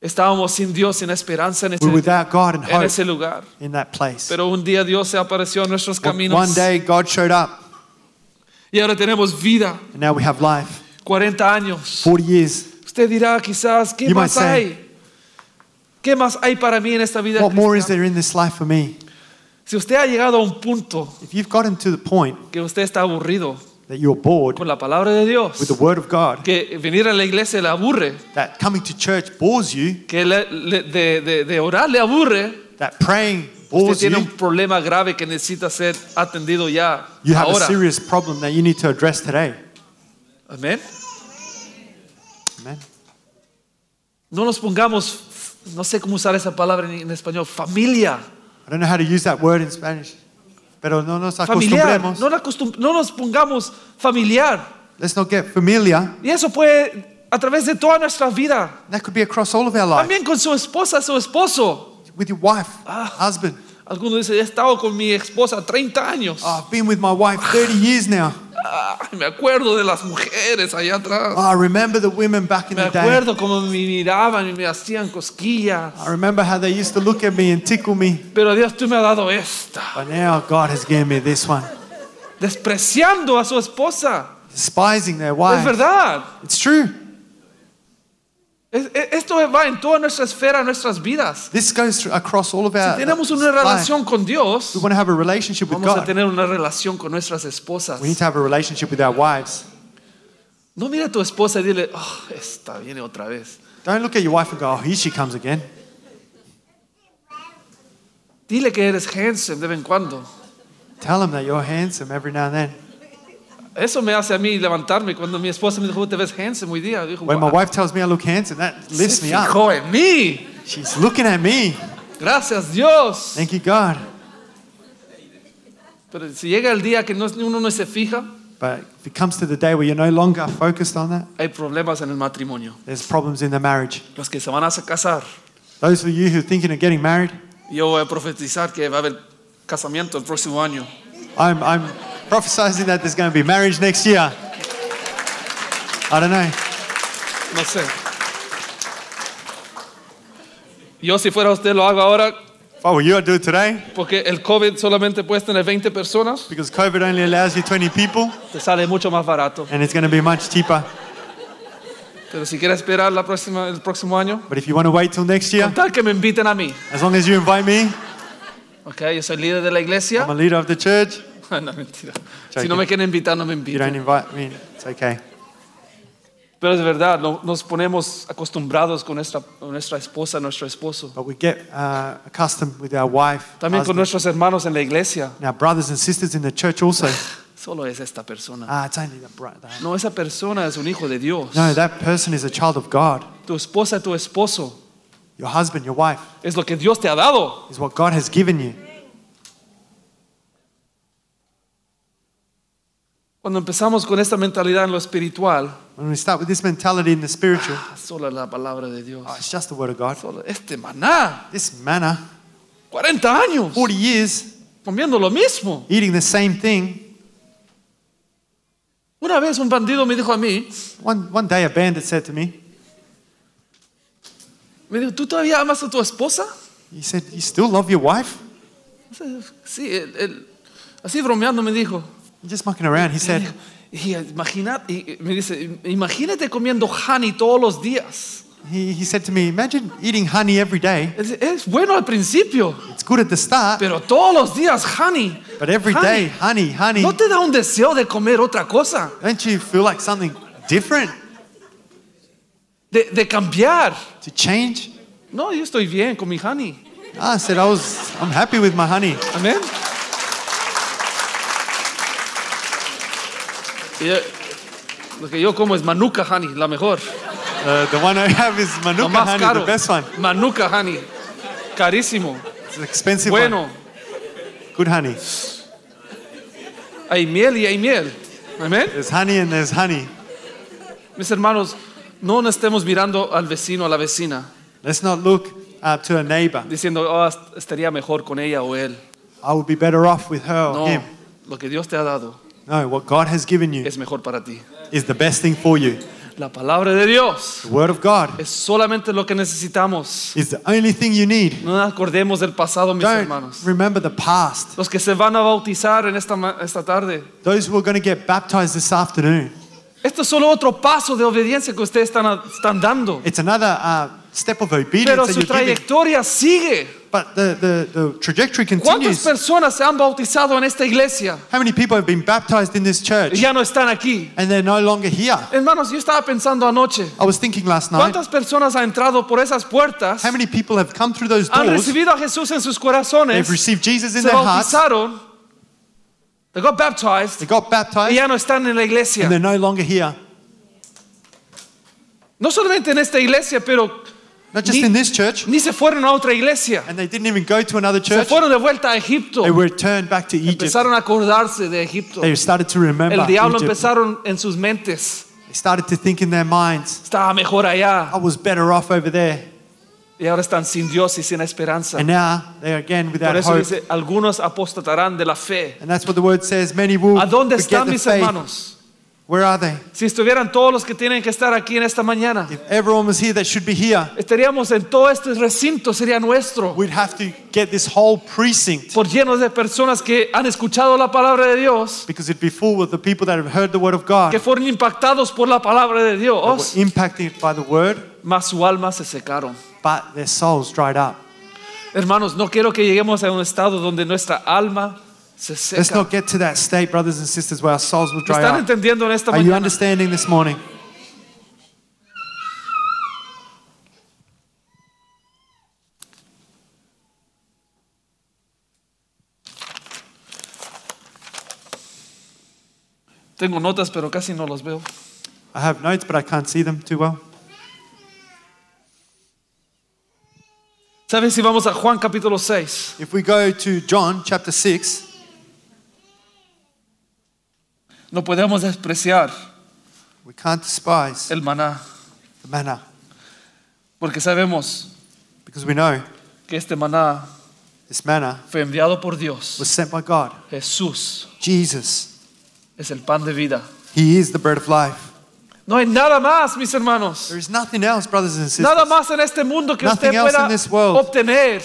Estábamos sin Dios, sin esperanza en
We were
ese,
without God and
en
hope
ese lugar.
in that place.
Pero un día Dios se apareció en nuestros
One-
caminos
One day God showed up,
y ahora tenemos vida,
and now we have life.
40 años.
40 years.
Usted dirá quizás, ¿qué
You
más hay? ¿Qué más hay para mí en esta vida?
What more is there in this life for me?
Si usted ha llegado a un punto
If you've gotten to the point
que usted está aburrido
that you're bored
con la palabra de Dios,
with the Word of God,
que venir a la iglesia le aburre,
that coming to church bores you,
que le- le- de, de- de orar le aburre,
that praying
usted
bores
tiene
you,
un problema grave que necesita ser atendido ya,
you have a
ahora.
serious problem that you need to address today.
Amén.
Amen.
No nos pongamos, no sé cómo usar esa palabra en, en español, familia.
I don't know how to use that word in Spanish, pero no nos
Familiar.
acostumbremos.
No, acostum- no nos pongamos familiar.
Let's not get familiar.
Y eso puede a través de toda nuestra vida.
That could be across all of our life.
También con su esposa, su esposo.
With your wife,
Ah.
husband.
Algunos dicen, he estado con mi esposa 30 años.
Oh, I've been with my wife 30 years now.
Ay, me acuerdo de las mujeres allá atrás.
Oh, I remember the women back in
Me
the day.
acuerdo cómo me miraban y me hacían cosquillas.
I remember how they used to look at me and tickle me.
Pero Dios, tú me has dado esta.
But now God has given me this one.
Despreciando a su esposa.
Despising their
Es
wife.
verdad.
It's true.
Es- Esto va en toda nuestra esfera, nuestras vidas.
This goes across all of our
Si tenemos una
life.
relación con Dios,
We want to have a relationship with
vamos a
God.
tener una relación con nuestras esposas.
We need to have a relationship with our wives.
No mira a tu esposa y dile, oh, esta viene otra vez.
Don't look at your wife and go, oh, here she comes again.
Dile que eres handsome de vez en cuando.
Tell them that you're handsome every now and then.
Eso me hace a mí levantarme cuando mi esposa me dijo, te ves handsome hoy día. Dijo,
When my
"Wow,
wife tells me I look handsome, that lifts
se
me up.
fijó en mí.
She's looking at me.
Gracias Dios.
Thank you, God.
Pero si llega el día que no- uno no se fija,
But if it comes to the day where you're no longer focused on that,
hay problemas en el matrimonio.
there's problems in the marriage.
Los que se van a casar,
Those of you who are thinking of getting married,
yo voy a profetizar que va a haber casamiento el próximo año.
I'm, I'm prophesizing that there's going to be marriage next year. I don't know.
No sé. Yo si fuera usted lo hago ahora
If I were you, I'd do it today
porque el COVID solamente puede tener 20 personas,
because COVID only allows you 20 people
te sale mucho más barato.
and it's going to be much cheaper.
Pero si quiere esperar la próxima, el próximo año,
But if you want to wait till next year,
con tal que me inviten a mí.
as long as you invite me,
Ok, yo soy líder de la iglesia.
I'm a leader of the church.
no, mentira. Si no me quieren invitar, no me
You don't
inviten.
invite me, it's okay.
Pero es verdad, no- nos ponemos acostumbrados con nuestra, esposa, nuestro esposo.
But we get uh, accustomed with our wife,
También con nuestros hermanos en la iglesia.
and our brothers and sisters in the church also.
Solo es esta persona.
Ah, it's only the brother.
No, esa persona es un hijo de Dios.
No, that person is a child of God.
Tu esposa, tu esposo,
Your husband, your wife,
es lo que Dios te ha dado.
is what God has given you.
Cuando empezamos con esta mentalidad en lo espiritual,
When we start with this mentality in the spiritual,
ah, solo la palabra de Dios.
oh, it's just the word of God.
Solo este maná,
This manna,
40 años,
40 years
comiendo lo mismo.
eating the same thing.
Una vez un bandido me dijo a mí,
One, one day a bandit said to me,
me dijo, ¿tú todavía amas a tu esposa?
he said, you still love your wife?
Sí, él- él- así bromeando me dijo.
Just mucking around. He said,
Y imagina, y me dice, imagínate comiendo honey todos los días.
he, he said to me, imagine eating honey every day.
Es, es bueno al principio,
It's good at the start,
pero todos los días honey.
but every
honey.
day, honey, honey,
¿No te da un deseo de comer otra cosa?
don't you feel like something different
De, de cambiar.
to change?
No, yo estoy bien con mi honey.
Ah, I said, I was, I'm happy with my honey.
Amén. Lo que yo como es manuka honey, la mejor.
Uh, the one I have is Manuka
más
honey,
caro.
the best one.
Manuka honey. Carísimo.
It's an expensive one.
Bueno,
Good honey.
hay miel y hay miel. Amén.
There's honey and there's honey.
Mis hermanos, no nos estemos mirando al vecino o a la vecina
Let's not look uh, to a neighbor.
diciendo, oh, estaría mejor con ella o él.
I would be better off with her or
No,
him.
lo que Dios te ha dado
No, what God has given you
es mejor para ti.
is the best thing for you.
La palabra de Dios
The Word of God
es solamente lo que necesitamos.
is the only thing you need.
No nos acordemos del pasado, mis
Don't
hermanos.
remember the past.
Los que se van a bautizar en esta, ma- esta tarde.
Those who are going to get baptized this afternoon,
Esto es solo otro paso de obediencia que ustedes están, están dando.
it's another uh, step of obedience
Pero
that
su
you're giving.
trayectoria sigue.
But the, the, the trajectory
¿Cuántas
continues.
personas se han bautizado en esta iglesia
How many people have been baptized in this church
ya no están aquí?
and they're no longer here?
Hermanos, yo estaba pensando anoche,
I was thinking last night,
¿cuántas personas han entrado por esas puertas?
how many people have come through those
Han
doors,
recibido a Jesús en sus corazones,
they've received Jesus in
se
their hearts,
bautizaron, they got baptized
they got
y
baptized,
ya no están en la iglesia.
and they're no longer here.
No solamente en esta iglesia, pero
Not just
Ni-
in this church,
ni se fueron a otra iglesia.
and they didn't even go to another church.
Se fueron de vuelta a Egipto.
They were returned back to Egypt.
Empezaron a acordarse de Egipto.
They started to remember
El diablo
Egypt.
empezaron en sus mentes.
They started to think in their minds,
Estaba mejor allá.
I was better off over there.
Y ahora están sin Dios y sin esperanza.
And now they're again without Por
eso
hope.
dice, algunos apostatarán de la fe.
And that's what the word says. Many will
¿A dónde están mis
faith.
hermanos?
Where are they?
Si estuvieran todos los que tienen que estar aquí en esta mañana,
If everyone was here that should be here,
estaríamos en todo este recinto, sería nuestro,
we'd have to get this whole precinct
por llenos de personas que han escuchado la palabra de Dios,
because it'd be full with the people that have heard the word of God,
que fueron impactados por la palabra de
that
Dios,
were impacted by the word,
mas su alma se secaron.
but their souls dried up.
Hermanos, no quiero que lleguemos a un estado donde nuestra alma se
Let's not get to that state, brothers and sisters, where our souls will
¿Me
dry
están
up.
entendiendo en esta
Are you
mañana?
understanding this morning?
Tengo notas, pero casi no los veo.
I have notes, but I can't see them too well.
¿Sabes si vamos a Juan capítulo 6?
If we go to John chapter 6,
No podemos despreciar
we can't despise
el maná,
the manna
porque sabemos
because we know
que este maná
this manna
fue enviado por Dios.
was sent by God.
Jesús
Jesus,
es el pan de vida.
He is the bread of life.
No hay nada más, mis hermanos.
There is nothing else, brothers and sisters,
Nada más en este mundo que
Nothing
usted
else
pueda
in this world.
obtener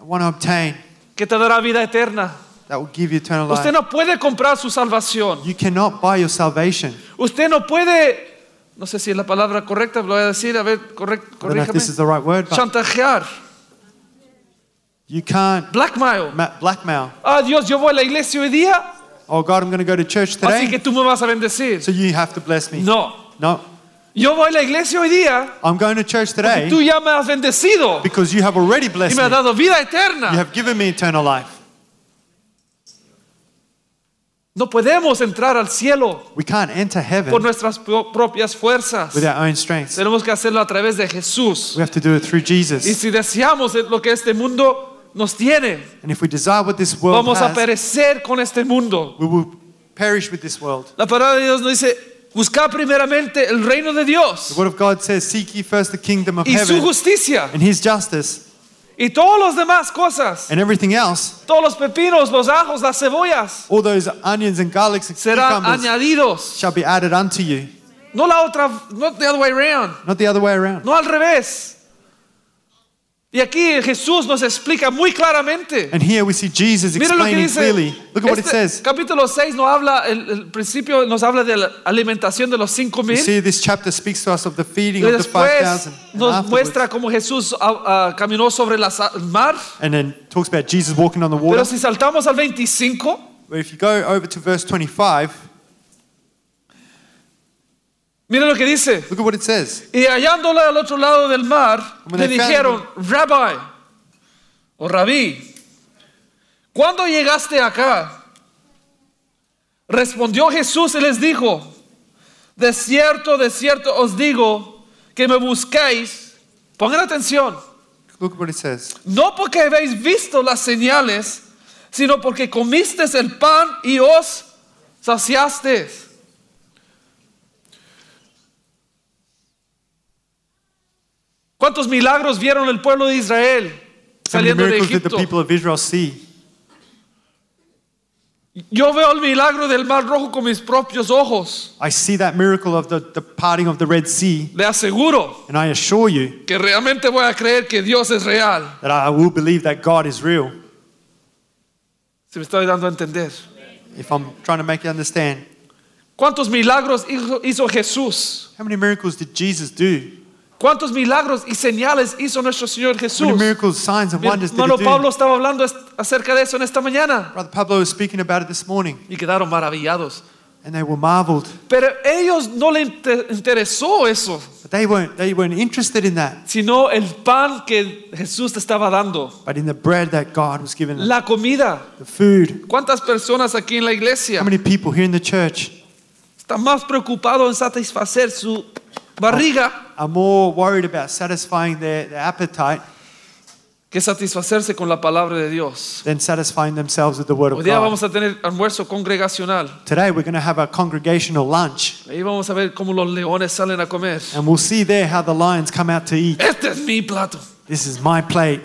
I want to obtain
que te dará vida eterna.
That will give you eternal
Usted no puede comprar su salvación.
You cannot buy your salvation.
Usted no puede, no sé si es la palabra correcta, lo voy a decir, a ver, correct,
I don't know if this is
corríjame.
the right word,
Chantajear,
you can't
blackmail.
ma- blackmail.
Ah, Dios, yo voy a la iglesia hoy día,
Oh God, I'm going to go to church
así que
today,
tú me vas a bendecir.
so you have to bless me.
No,
No,
yo voy a la iglesia hoy día,
I'm going to church
porque
today
tú ya me has bendecido
because you have already blessed
me has
me.
dado vida
You have given me eternal life.
No podemos entrar al cielo
We can't enter
por
heaven
nuestras pro- propias fuerzas.
with our own strengths.
Tenemos que hacerlo a través de Jesús.
We have to do it through
Y
Jesus.
si deseamos lo que este mundo nos tiene,
And if we desire what this world
vamos a
has,
perecer con este mundo.
we will perish with this world.
La palabra de Dios nos dice, busca primeramente el reino de
The
Dios
word of God says, Seek ye first the kingdom of
y su
heaven
justicia
and his justice,
y todas las demás cosas,
and everything else,
todos los pepinos, los ajos, las cebollas,
all those onions and garlics and
serán añadidos.
shall be added unto you.
No la otra, not the other way around,
Not the other way around.
no al revés. Y aquí Jesús nos explica muy claramente.
And here we see Jesus
Mira lo que
explaining
dice.
clearly. Look at what it
Este
says.
Capítulo 6 nos habla, el, el principio nos habla de la alimentación de los cinco
You
mil.
see, this chapter speaks to us of the feeding
Y
of the
después
5,000. and
nos muestra cómo Jesús ah, ah, caminó sobre la el mar.
And then talks about Jesus walking on the
Pero
water.
si saltamos al 25,
But if you go over to verse 25,
mira lo que dice.
look at what it says.
Y hallándole al otro lado del mar,
When
le dijeron, Rabbi, o Rabí, ¿cuándo llegaste acá? Respondió Jesús y les dijo, de cierto, de cierto os digo que me buscáis. Pongan atención,
Look at what it says.
no porque habéis visto las señales, sino porque comisteis el pan y os saciasteis. ¿Cuántos milagros vieron el pueblo de Israel saliendo de
miracles did the
Egipto?
people of Israel see?
Yo veo el milagro del mar rojo con mis propios ojos.
I see that miracle of the, the parting of the Red Sea,
Le aseguro
and I assure you
que realmente voy a creer que Dios es real.
that I will believe that God is real.
Si me estoy dando a entender.
If I'm trying to make you understand,
¿Cuántos milagros hizo, hizo Jesús?
how many miracles did Jesus do?
¿Cuántos milagros y señales hizo nuestro Señor Jesús?
miracles, signs, and wonders
hermano? Pablo estaba hablando acerca de eso en esta mañana
Brother Pablo was speaking about it this morning,
y quedaron maravillados.
and they were marveled.
Pero ellos no le inter- interesó eso,
But they weren't, they weren't interested in that,
sino el pan que Jesús te estaba dando,
but in the bread that God was giving them,
la comida.
the food.
¿Cuántas personas aquí en la iglesia
How many people here in the church
están más preocupados en satisfacer su barriga
are more worried about satisfying their, their appetite
que satisfacerse con la palabra de Dios?
than satisfying themselves with the Word
Hoy
of
día
God?
vamos a tener almuerzo congregacional.
Today we're going to have a congregational lunch,
Ahí vamos a ver cómo los leones salen a comer.
and we'll see there how the lions come out to eat.
Este es mi plato.
This is my plate.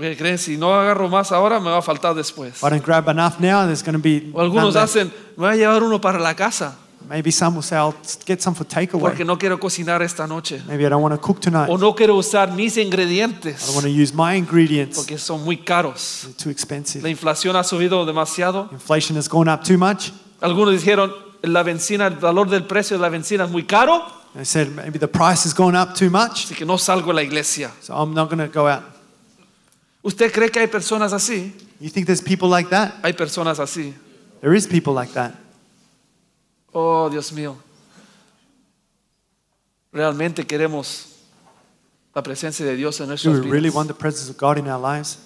¿Qué creen? Si no agarro más ahora, me va a faltar después.
If I don't grab enough now, there's going to be
O algunos
left.
hacen, me voy a llevar uno para la casa
maybe some will say, "I'll get some for
porque
takeaway."
no quiero cocinar esta noche.
Maybe I don't want to cook tonight.
O
I
no quiero usar mis
don't
ingredientes
want to use my ingredients.
porque son muy caros.
They're too expensive.
La inflación ha subido demasiado.
Inflation has gone up too much.
Algunos dijeron, la benzina, el valor del precio de la benzina es muy caro,
They said maybe the price has gone up too much,
así que no salgo a la iglesia.
so I'm not going to go out.
¿Usted cree que hay personas así?
You think there's people like that?
Hay personas así.
There is people like that.
Oh, Dios mío. Realmente queremos la presencia de Dios en
Do
nuestras
we really want the presence of God in our lives?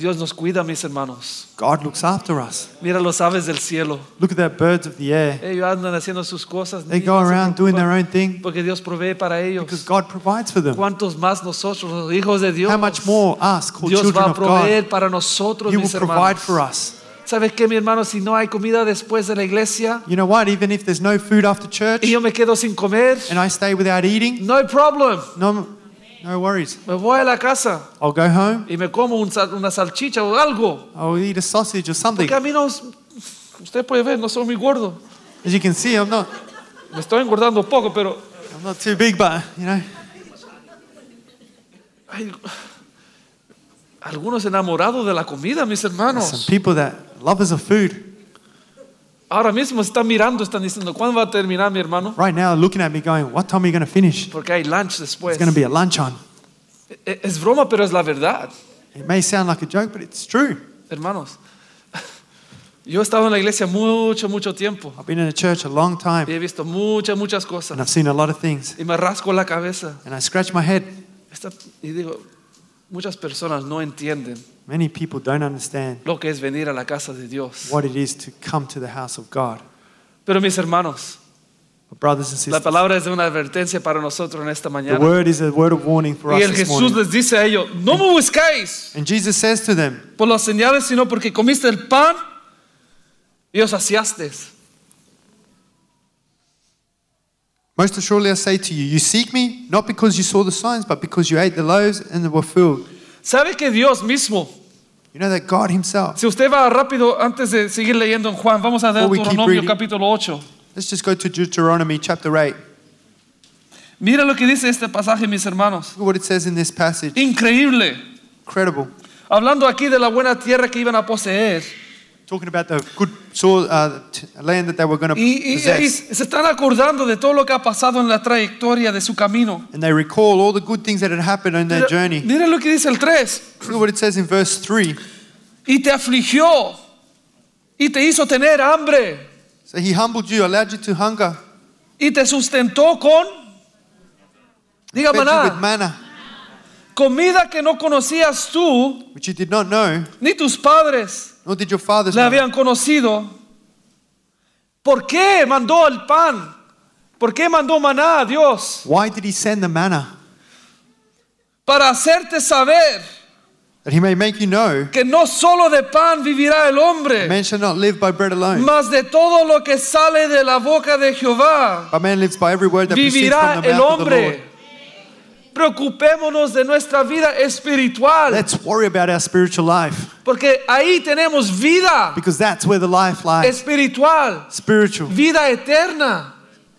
Dios nos cuida, mis hermanos.
God looks after us.
Mira los aves del cielo.
Look at the birds of the air.
Ellos andan haciendo sus cosas.
They go around doing their own thing
Porque Dios provee para ellos.
because God provides for them.
¿Cuántos más nosotros, los hijos de Dios?
How much more us, called
Dios
children
va a
of God,
proveer para nosotros,
will
mis
provide
hermanos.
for us.
¿Sabes qué, mi hermano? Si no hay comida después de la iglesia
You know what? Even if there's no food after church
y yo me quedo sin comer,
and I stay without eating,
no hay problem.
no, no worries.
Me voy a la casa
I'll go home.
y me como un una salchicha o algo.
I'll eat a sausage or something.
Porque a mí no, usted puede ver, no soy muy gordo.
As you can see, I'm not,
Me estoy engordando poco, pero
I'm not too big, but you know,
hay algunos enamorados de la comida, mis
some people that lovers of food
Ahora mismo están mirando, están diciendo, ¿cuándo va a terminar, mi hermano?
right now looking at me going, "What time are you going to finish?"
Porque hay lunch después.
It's going to be a lunch on.
E- Es broma, pero es la verdad,
It may sound like a joke, but it's true.
hermanos. Yo he estado en la iglesia mucho, mucho tiempo.
I've been in the church a long
Y
time
he visto muchas, muchas
and
cosas.
I've seen a lot of things,
Y me rasco la cabeza.
and I scratch my head.
Esta- y digo, muchas personas no entienden
Many people don't understand
lo que es venir a la casa de Dios.
what it is to come to the house of God.
Pero mis hermanos,
Brothers and
La
sisters,
palabra es de una advertencia para nosotros en esta
the
mañana.
word is a word of warning for
Y
us
el
this
Jesús
morning.
les dice a ellos, no me buscáis
And Jesus says to them,
por las señales, sino porque comiste el pan y os saciasteis.
Most assuredly I say to you, you seek me not because you saw the signs, but because you ate the loaves and were filled.
¿Sabe que Dios mismo,
You know that God Himself.
si usted va rápido antes de seguir leyendo en Juan, vamos a
Before we keep
Deuteronomio
reading.
capítulo 8.
Let's just go to Deuteronomy chapter 8.
Mira lo que dice este pasaje, mis hermanos.
Look at what it says in this passage.
Increíble.
Incredible.
Hablando aquí de la buena tierra que iban a poseer.
Talking about the good soil, uh, land that they were going to
Y, y ahí
possess.
se están acordando de todo lo que ha pasado en la trayectoria de su camino.
And they recall all the good things that had happened on their journey.
mira lo que dice el 3.
Look at what it says in verse 3.
Y te afligió y te hizo tener hambre
So He humbled you, allowed you to hunger,
y te sustentó con, diga
fed you with
maná,
manna,
comida que no conocías tú
which you did not know,
ni tus padres
nor did your fathers
la
know.
habían conocido. ¿Por qué mandó el pan? ¿Por qué mandó maná a Dios?
Why did He send the manna?
Para hacerte saber
That He may make you know,
que no solo de pan vivirá el hombre,
man shall not live by bread alone,
mas de todo lo que sale de la boca de Jehová
but man lives by every word that proceeds
vivirá
from the
el
mouth of the Lord.
Preocupémonos de nuestra vida espiritual,
Let's worry about our spiritual life
porque ahí tenemos vida
because that's where the life lies.
espiritual,
Spiritual,
vida eterna.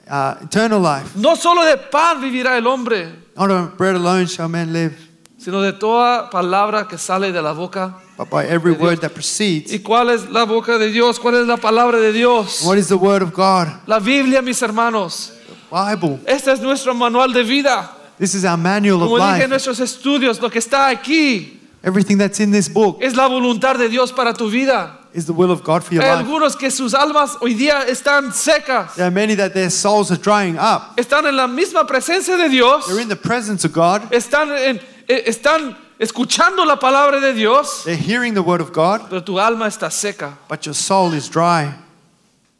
uh, eternal life.
No solo de pan vivirá el hombre,
Not on bread alone shall man live,
sino de toda palabra que sale de la boca.
but by every word that proceeds.
¿Y cuál es la boca de Dios? ¿Cuál es la palabra de Dios?
What is the word of God?
La Biblia, mis hermanos.
Bible.
Este es nuestro manual de vida.
This is our manual of
Como dije en
life.
nuestros estudios, lo que está aquí
Everything that's in this book
es la voluntad de Dios para tu vida.
is the will of God for your
Hay
life.
algunos que sus almas hoy día están secas,
There are many that their souls are drying up.
están en la misma presencia de Dios,
They're in the presence of God.
están, en- eh, están escuchando la palabra de Dios,
They're hearing the word of God,
pero tu alma está seca.
but your soul is dry.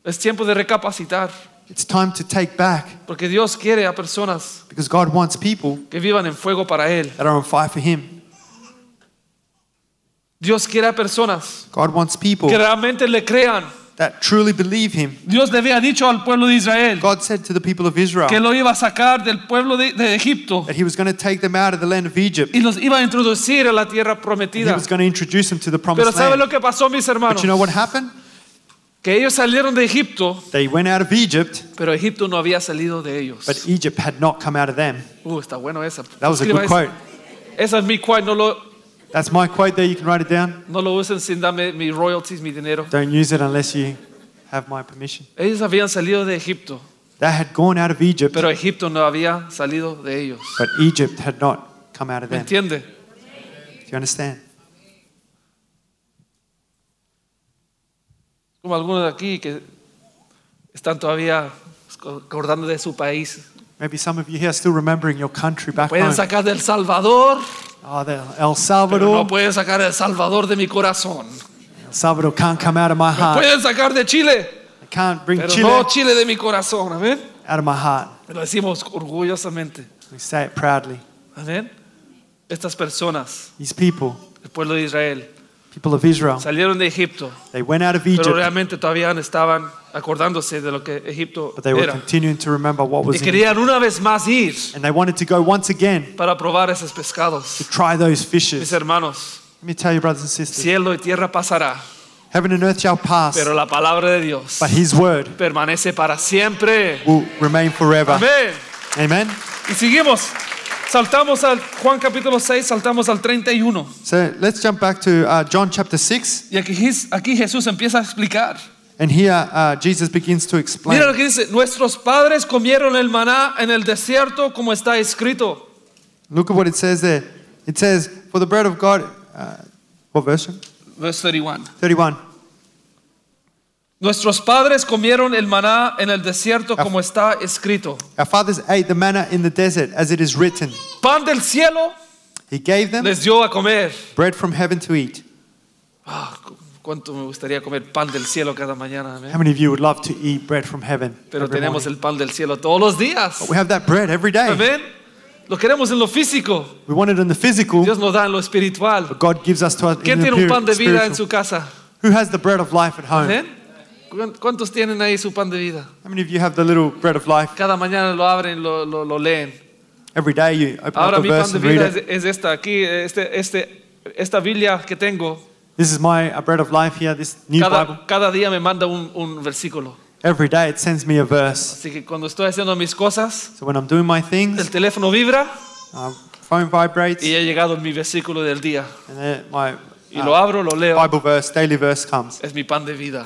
Es tiempo de recapacitar,
It's time to take back
porque Dios quiere a personas
because God wants people
que vivan en fuego para Él.
that are on fire for Him.
Dios quiere a personas
God wants people
que realmente le crean.
that truly believe Him.
Dios le había dicho al pueblo de Israel
God said to the people of Israel
que lo iba a sacar del pueblo de, de Egipto
that He was going to take them out of the land of Egypt.
y los iba a introducir a la tierra
He
prometida.
was going to introduce them to the
Pero
promised
¿sabe lo
land.
que pasó, mis hermanos?
But you know what happened?
Que ellos salieron de Egipto,
They went out of Egypt,
pero Egipto no había salido de ellos.
but Egypt had not come out of them.
Uh, está bueno esa.
That was a
Escriba
good
esa.
quote.
Esa es mi quote, no lo,
That's my quote there. You can write it down.
no lo usen sin darme mi royalties, mi dinero.
Don't use it unless you have my permission.
Ellos habían salido de Egipto,
They had gone out of Egypt,
pero Egipto no había salido de ellos.
but Egypt had not come out of
¿Me
them.
entiende?
Do you understand?
Como algunos de aquí que están todavía acordando de su país.
Maybe some of you here are still remembering your country back
Pueden
home.
sacar del Salvador,
Oh, the El
pero no
Salvador.
pueden sacar el Salvador de mi corazón.
El Salvador can't come out of my heart.
Pueden sacar de Chile,
I can't bring
pero
Chile
no Chile de mi corazón. Amén.
out of my heart.
Lo decimos orgullosamente.
We say it proudly.
Amén. Estas personas,
These people,
el pueblo de Israel,
people of Israel,
salieron de Egipto,
they went out of
pero
Egypt,
realmente todavía estaban acordándose de lo que Egipto
but they were
era.
continuing to remember what
Y
was in
querían una vez más ir
And they wanted to go once again
para probar esos pescados.
to try those
Mis
fishes.
hermanos,
Let me tell you, brothers and sisters,
cielo y tierra pasará,
heaven and earth shall pass,
pero la palabra de Dios
but His word
permanece para siempre.
will remain forever.
Amén.
Amen.
Y seguimos. Saltamos al Juan capítulo 6, saltamos al 31.
So let's jump back to uh, John chapter 6.
Y aquí, aquí Jesús empieza a explicar.
And here uh, Jesus begins to explain.
Mira lo que dice, nuestros padres comieron el maná en el desierto como está escrito.
Look at what it says there. It says, For the bread of God, uh, what verse?
Verse 31.
31.
Nuestros padres comieron el maná en el desierto como está escrito.
Our fathers ate the manna in the desert, as it is written.
Pan del cielo
He gave them
les dio a comer.
bread from heaven to eat.
Ah, cuánto me gustaría comer pan del cielo cada mañana. amén.
How many of you would love to eat bread from heaven?
Pero
every
tenemos
morning?
el pan del cielo todos los días.
But we have that bread every day.
Amén. Lo queremos en lo físico.
We want it in the physical,
Dios nos da en lo espiritual.
but God gives us to us in
¿Quién
the
tiene un pan de vida en
spiritual.
su casa?
Who has the bread of life at home?
Amén. ¿Cuán- ¿Cuántos tienen ahí su pan de vida?
How many of you have the little bread of life?
Cada mañana lo abren, lo, lo, lo leen.
Every day you open
Ahora
up
mi pan de
and read
vida
it.
es, es esta aquí, este, este, esta Biblia que tengo.
This is my bread of life here, this new Bible.
Cada, cada día me manda un, un versículo.
Every day it sends me a verse.
Así que cuando estoy haciendo mis cosas,
So when I'm doing my
el
things,
teléfono vibra
uh, phone vibrates,
y ha llegado mi versículo del día.
and
Y
uh,
lo abro, lo leo.
Bible verse, daily verse comes.
Es mi pan de vida.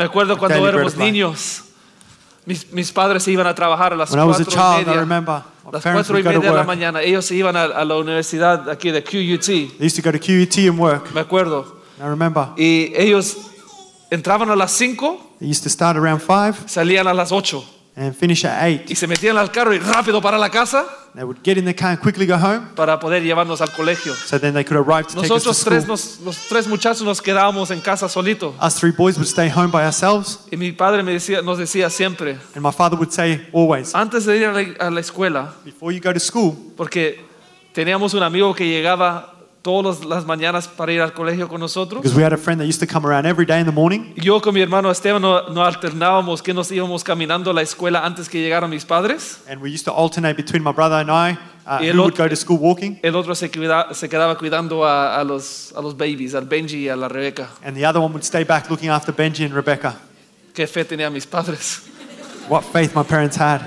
Me acuerdo cuando éramos niños. Mis, mis padres se iban a trabajar a las
When
cuatro y
child, I
media.
remember
Las cuatro y media de la mañana. Ellos se iban a, a la universidad aquí de QUT.
They used to go to QUT and work.
Me acuerdo.
I remember
Y ellos entraban a las 5,
they used to start around five
salían a las 8.
And finish at eight.
Y se metían al carro y rápido para la casa
They would get in the car and quickly go home,
para poder llevarnos al colegio.
so then they could arrive to take us to
tres, nos- los tres muchachos nos quedábamos en casa solitos.
Us three boys would stay home by ourselves,
Y mi padre me decía, nos decía siempre,
and my father would say always,
antes de ir a la, a la escuela,
before you go to school,
porque teníamos un amigo que llegaba todas las mañanas para ir al colegio con nosotros.
because we had a friend that used to come around every day in the morning.
Yo con mi hermano Esteban no, no alternábamos que nos íbamos caminando a la escuela antes que llegaran mis padres.
And we used to alternate between my brother and I, uh,
Y el
who would
otro-
go to school walking,
El otro se, cuida- se quedaba cuidando a, a los, a los babies, al Benji y a la Rebeca.
and the other one would stay back looking after Benji and Rebecca.
Qué fe tenían mis padres.
What faith my parents had.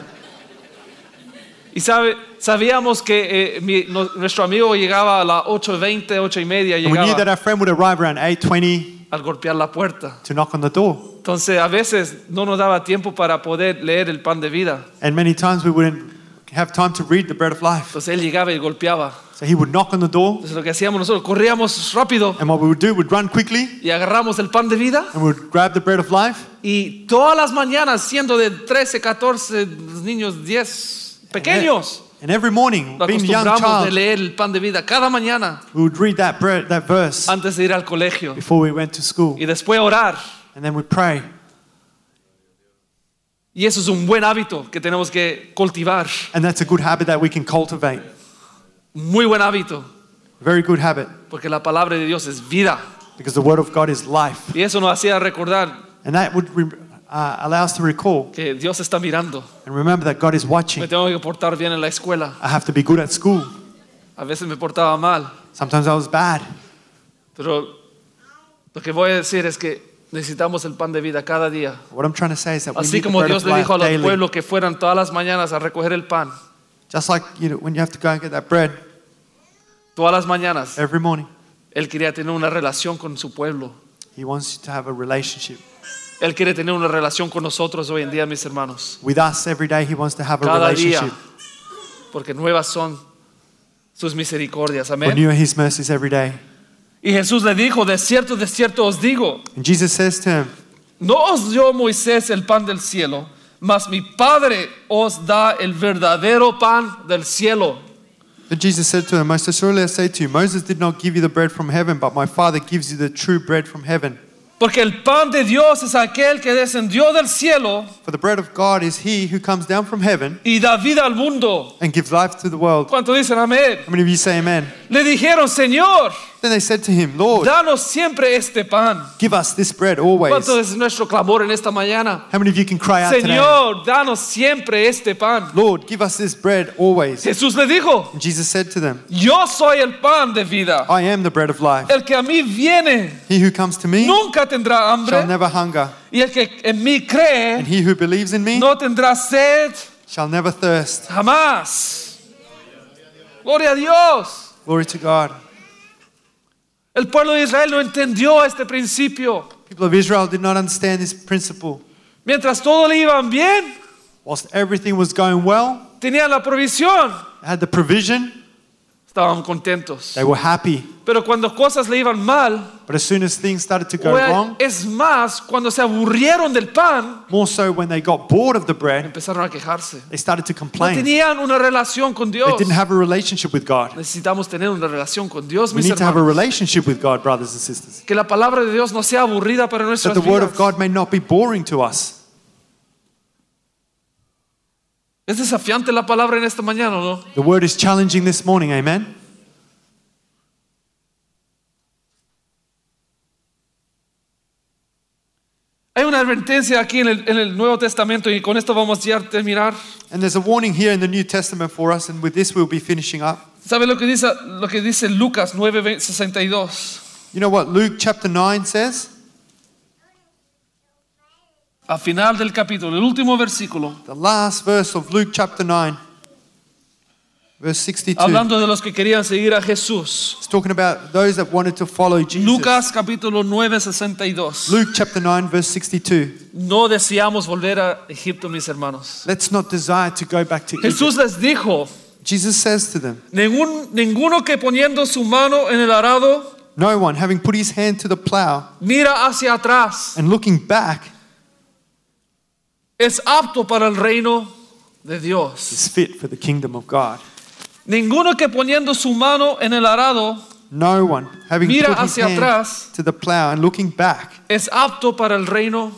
Y sabe, sabíamos que eh, mi- no- nuestro amigo llegaba a las 8.20, 8 y media,
And we knew that
llegaba
our friend would arrive around 8:20
al golpear la puerta.
to knock on the door.
Entonces a veces no nos daba tiempo para poder leer el pan de vida.
And many times we wouldn't have time to read the bread of life.
Entonces él llegaba y golpeaba.
So he would knock on the door,
Entonces lo que hacíamos nosotros, corríamos rápido
and what we would do, we'd run quickly
y agarramos el pan de vida.
and we'd grab the bread of life.
Y todas las mañanas, siendo de 13, 14 niños, 10 pequeños,
And every morning, being young
acostumbramos de
child,
leer el pan de vida cada mañana
we would read that bread, that verse
antes de ir al colegio.
before we went to school,
Y después orar.
and then we'd pray.
Y eso es un buen hábito que tenemos que cultivar.
And that's a good habit that we can cultivate.
Muy buen hábito.
Very good habit,
Porque la palabra de Dios es vida.
because the word of God is life,
Y eso nos hacía recordar
and that would re- uh, allow us to recall
que Dios está mirando.
and remember that God is
Me
watching.
tengo que portar bien en la escuela.
I have to be good at school.
A veces me portaba mal.
Sometimes I was bad,
Pero lo que voy a decir es que necesitamos el pan de vida cada día.
What I'm trying to say is that we
Así
the
como Dios le dijo a los
daily.
pueblos que fueran todas las mañanas a recoger el pan,
Just like you know, when you have to go and get that bread
todas las mañanas,
every morning,
Él quería tener una relación con su pueblo.
He wants to have a relationship
Él quiere tener una relación con nosotros hoy en día, mis hermanos.
with us every day. He wants to have a
Cada día.
relationship.
Porque nuevas son sus misericordias. Amén.
His mercies every day.
Y Jesús le dijo, de cierto, de cierto os digo,
And Jesus says to him,
no os dio Moisés el pan del cielo, mas mi Padre os da el verdadero pan del cielo.
But Jesus said to him, Most assuredly I say to you, Moses did not give you the bread from heaven, but my Father gives you the true bread from heaven.
Porque el pan de Dios es aquel que descendió del cielo
For the bread of God is he who comes down from heaven
y da vida al mundo.
and gives life to the world.
¿Cuánto dicen amén?
How many of you say amen?
Le dijeron, Señor,
Then they said to him, Lord,
danos siempre este pan.
give us this bread always.
¿Cuánto es nuestro clamor en esta mañana?
How many of you can cry out today?
Señor, danos siempre este pan.
Lord, give us this bread always.
Jesús le dijo,
And Jesus said to them,
yo soy el pan de vida.
I am the bread of life.
El que a mí viene
He who comes to me
nunca tendrá
shall never hunger,
y el que en mí
and he who believes in me
no tendrá sed
shall never thirst.
jamás. Gloria a Dios.
Glory to God.
El pueblo de Israel no entendió este principio.
People of Israel did not understand this principle.
Mientras todo le iba bien,
Whilst everything was going well,
tenían la provisión.
they had the provision,
estaban contentos.
They were happy.
Pero cuando cosas le iban mal,
But as soon as things started to go
o
wrong,
es más, cuando se aburrieron del pan,
more so when they got bored of the bread,
empezaron a quejarse.
they started to
No
complain.
tenían una relación con
They
Dios.
didn't have a relationship with God.
Necesitamos tener una relación con Dios,
We
mis
need to have a relationship with God, brothers and sisters.
Que la palabra de Dios no sea aburrida para
That
nuestras
the word of
vidas.
God may not be boring to us.
Es desafiante la palabra en esta mañana, ¿no?
The word is challenging this morning, amen?
Hay una advertencia aquí en el, en el Nuevo Testamento y con esto vamos ya a terminar.
And there's a warning here in the New Testament for us, and with this we'll be finishing up.
¿Sabe lo que dice, lo que dice Lucas 9:62?
You know what Luke chapter 9 says?
Al final del capítulo, el último versículo,
The last verse of Luke chapter 9, verse 62.
hablando de los que querían seguir a Jesús.
It's talking about those that wanted to follow Jesus.
Lucas capítulo 9:62.
Luke chapter 9, verse 62.
No deseamos volver a Egipto, mis hermanos.
Let's not desire to go back to Egypt.
Jesús les dijo,
Jesus says to them,
Ningún, ninguno que poniendo su mano en el arado
No one, having put his hand to the plow
mira hacia atrás
and looking back,
es apto para el reino de Dios.
is fit for the kingdom of God.
Ninguno que poniendo su mano en el arado
No one, having
Mira
put his
hacia
hand
atrás.
to the plow and looking back,
es apto para el reino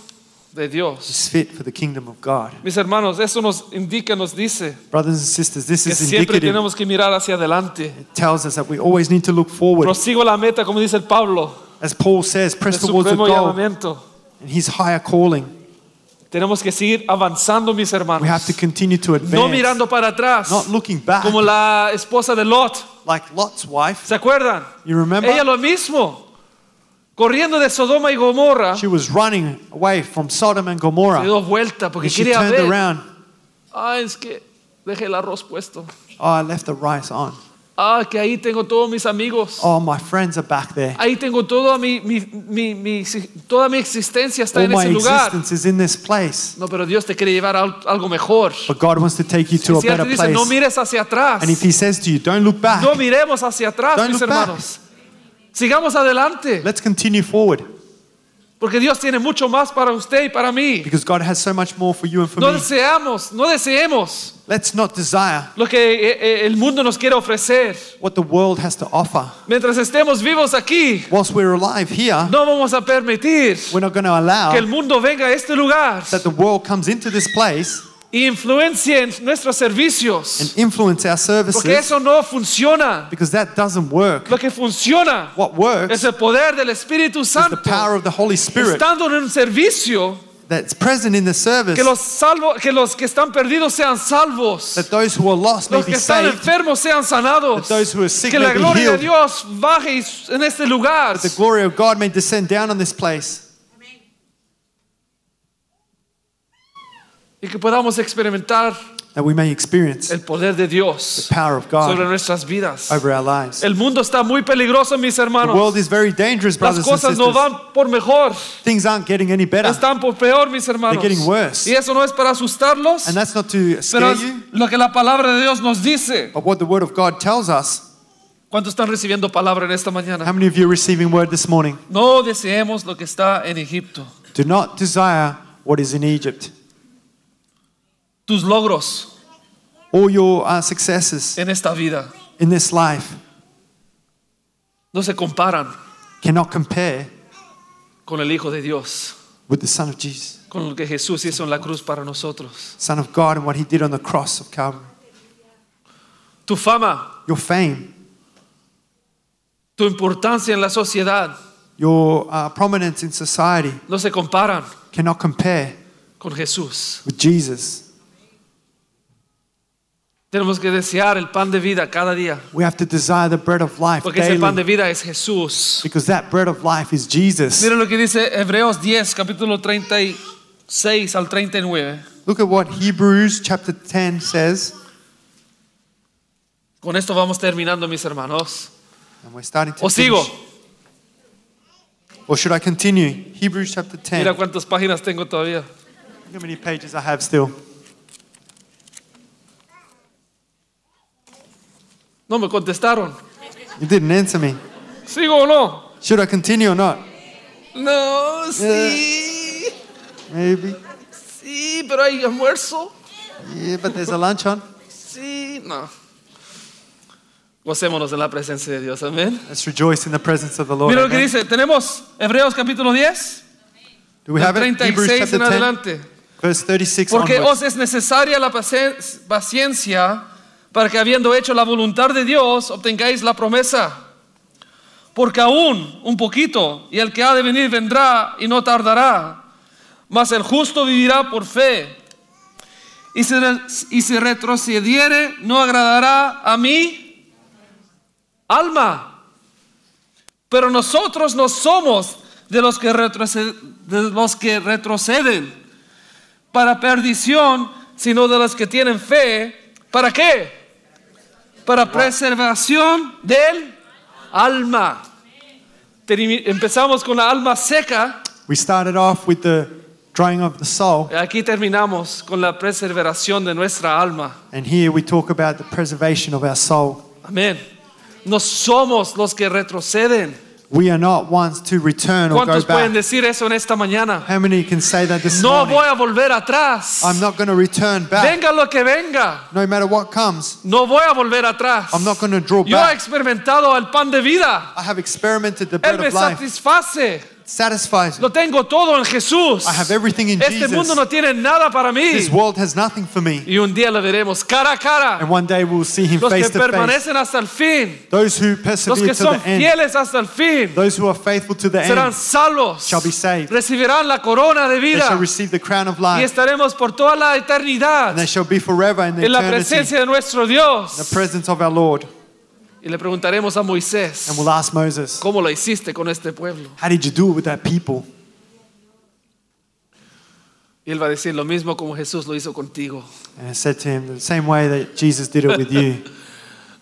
de Dios.
is fit for the kingdom of God.
Mis hermanos, eso nos indica, nos dice
Brothers and sisters, this
que
is
siempre
indicative.
tenemos que mirar hacia adelante.
It tells us that we always need to look forward.
Prosigo la meta, como dice el Pablo,
As Paul says, press towards the goal
llamamiento.
and his higher calling.
Tenemos que seguir avanzando, mis hermanos.
We have to continue to advance,
No mirando para atrás,
not looking back,
como la esposa de Lot.
like Lot's wife.
¿Se acuerdan?
You remember?
Ella lo mismo. Corriendo de Sodoma y Gomorra,
She was running away from Sodom and Gomorrah.
se dio vuelta porque
And she
quería
turned
ver.
around.
Ah, es que dejé el arroz puesto.
Oh, I left the rice on.
Ah, que ahí tengo todos mis amigos.
Oh, my friends are back there.
Ahí tengo toda mi, mi, mi, mi- toda mi existencia está
All
en
my
ese lugar.
existence is in this place.
No, pero Dios te quiere llevar a al- algo mejor.
But God wants to take you to a
Si te
better
dice, no
place.
mires hacia atrás.
And if He says to you, don't look back,
No miremos hacia atrás,
Don't
mis
look back.
hermanos. Sigamos adelante.
let's continue forward.
Porque Dios tiene mucho más para usted y para mí.
Because God has so much more for you and for
No
me.
deseamos, no deseemos
Let's not desire
lo que eh, eh, el mundo nos quiere ofrecer.
what the world has to offer.
Mientras estemos vivos aquí,
Whilst we're alive here,
no vamos a permitir
we're not going to allow
que el mundo venga a este lugar
that the world comes into this place
y influencie en nuestros servicios.
and influence our
Porque
services
eso no funciona.
because that doesn't work.
Lo que funciona
What works
es el poder del Espíritu
is the
Santo.
power of the Holy Spirit
Estando en un servicio,
that's present in the service
que los, salvo, que los que están perdidos sean salvos.
that those who are lost may
Los
be
que están
saved,
enfermos sean sanados.
that those who are sick
Que
may
la
be
gloria de
healed.
Dios baje en este lugar.
the glory of God may descend down on this place
Y que podamos experimentar
that we may experience
el poder de Dios
the power of
sobre
God
nuestras vidas.
over our lives.
El mundo está muy peligroso, mis
The
hermanos.
world is very dangerous,
Las
brothers and
cosas no van por mejor,
Things aren't getting any better.
están por peor, mis hermanos.
They're getting worse.
Y eso no es para asustarlos,
And that's not to
pero
scare
es
you,
lo que la palabra de Dios nos dice.
but what the Word of God tells us.
¿Cuántos están recibiendo palabra en esta
How
mañana?
many of you are receiving word this morning?
No deseemos lo que está en Egipto.
Do not desire what is in Egypt.
Tus logros
All your uh, successes
en esta vida
in this life
no se comparan
cannot compare
con el Hijo de Dios,
with the Son of Jesus,
con lo que Jesús hizo en la cruz para nosotros.
Son of God, and what He did on the cross of Calvary.
Tu fama,
Your fame,
tu importancia en la sociedad
your uh, prominence in society
no se comparan
cannot compare
con Jesús.
with Jesus.
Tenemos que desear el pan de vida cada día,
We have to desire the bread of life
porque ese pan de
daily
vida es Jesús.
because that bread of life is Jesus.
Miren lo que dice Hebreos 10, capítulo 36 al 39.
Look at what Hebrews chapter 10 says.
Con esto vamos terminando, mis hermanos.
And we're starting to
O sigo.
Or should I continue? Hebrews chapter 10.
Mira
Look
cuántas páginas tengo todavía.
how many pages I have still.
No me contestaron.
You didn't answer me.
¿Sigo o no?
Should I continue or not?
No, sí.
Maybe.
Sí, pero hay almuerzo.
Yeah, but there's a lunch on.
Sí, no. Gocémonos en la presencia de Dios, amén.
Let's rejoice in the presence of the Lord.
Mira lo que
Amen.
dice, tenemos Hebreos capítulo 10,
Do we have it? Hebrews
36
chapter
en
10,
adelante.
verse 36
Porque
onwards.
os es necesaria la pacien- paciencia para que habiendo hecho la voluntad de Dios obtengáis la promesa. Porque aún un poquito y el que ha de venir vendrá y no tardará. Mas el justo vivirá por fe. Y si, y si retrocediere no agradará a mi alma. Pero nosotros no somos de los que, retroced- de los que retroceden para perdición, sino de los que tienen fe. ¿Para qué? Para preservación del alma. Empezamos con la alma seca,
We started off with the drying of the soul,
aquí terminamos con la preservación de nuestra alma.
and here we talk about the preservation of our soul.
Amén. No somos los que retroceden.
We are not ones to return or go
¿Cuántos pueden
back.
decir eso en esta mañana?
How many can say that this
No
morning?
voy a volver atrás.
I'm not going to return back.
Venga lo que venga.
No matter what comes,
No voy a volver atrás.
I'm not going to draw
Yo he
back.
experimentado el pan de vida.
I have experimented the
Él
bread
me
of life.
satisface.
Satisfies.
Lo tengo todo en Jesús.
I have everything in
Este
Jesus.
mundo no tiene nada para mí.
This world has nothing for me.
Y un día lo veremos cara a cara.
And one day we'll see him
Los que
face to face.
permanecen hasta el fin.
Those who
Los
persevere
que
to
son
the end,
hasta el fin.
those who are faithful to the
Serán
end,
salvos.
shall be saved.
Recibirán la corona de
they shall receive the crown of
Y
life.
estaremos por toda la eternidad
And they shall be forever in the
en la
eternity
presencia de nuestro
in the presence of our Lord.
Y le preguntaremos a Moisés,
And we'll ask Moses,
¿cómo lo hiciste con este pueblo?
How did you do it with that people?
Y él va a decir lo mismo como Jesús lo hizo contigo.
And I said to him, the same way that Jesus did it with you,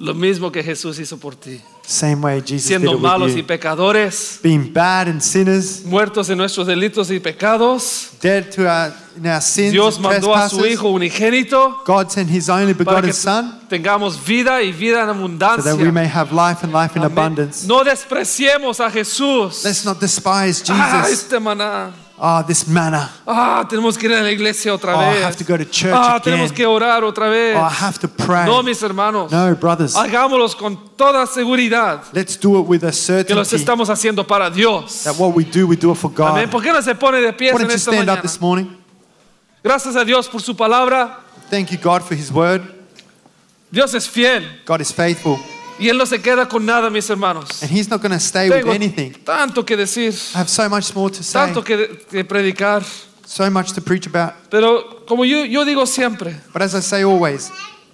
Lo mismo que Jesús hizo por ti.
same way Jesus did
Siendo
it
malos
with
y
you.
pecadores,
Being bad and sinners,
muertos en nuestros delitos y pecados,
dead to our, in our sins
Dios
and
mandó a su
trespasses,
Hijo unigénito
God sent His only
para
begotten
que
Son
tengamos vida y vida en
so
abundancia.
that we may have life and life in
Amén.
abundance.
No despreciemos a Jesús.
Let's not despise
Ah,
Jesus.
este maná.
Ah, this manna.
Ah, tenemos que ir a la iglesia otra
Oh, I have to go to church
ah,
again.
tenemos que orar otra vez.
Oh, I have to pray.
No, mis hermanos.
No, brothers.
Hagámoslos con toda seguridad
Let's do it with a
que los
certainty
estamos haciendo para Dios.
that what we do, we do it for
Amén.
God.
¿Por qué no se pone de
Why
en
don't you
esta
stand
mañana?
up this morning?
Gracias a Dios por su palabra.
Thank you, God, for His word.
Dios es fiel
God is faithful.
Y Él no se queda con nada, mis hermanos.
And He's not going to stay with
Tengo
anything.
tanto que decir,
I have so much more to say,
tanto que, que predicar.
so much to preach about.
Pero como yo, yo digo siempre,
But as I say always,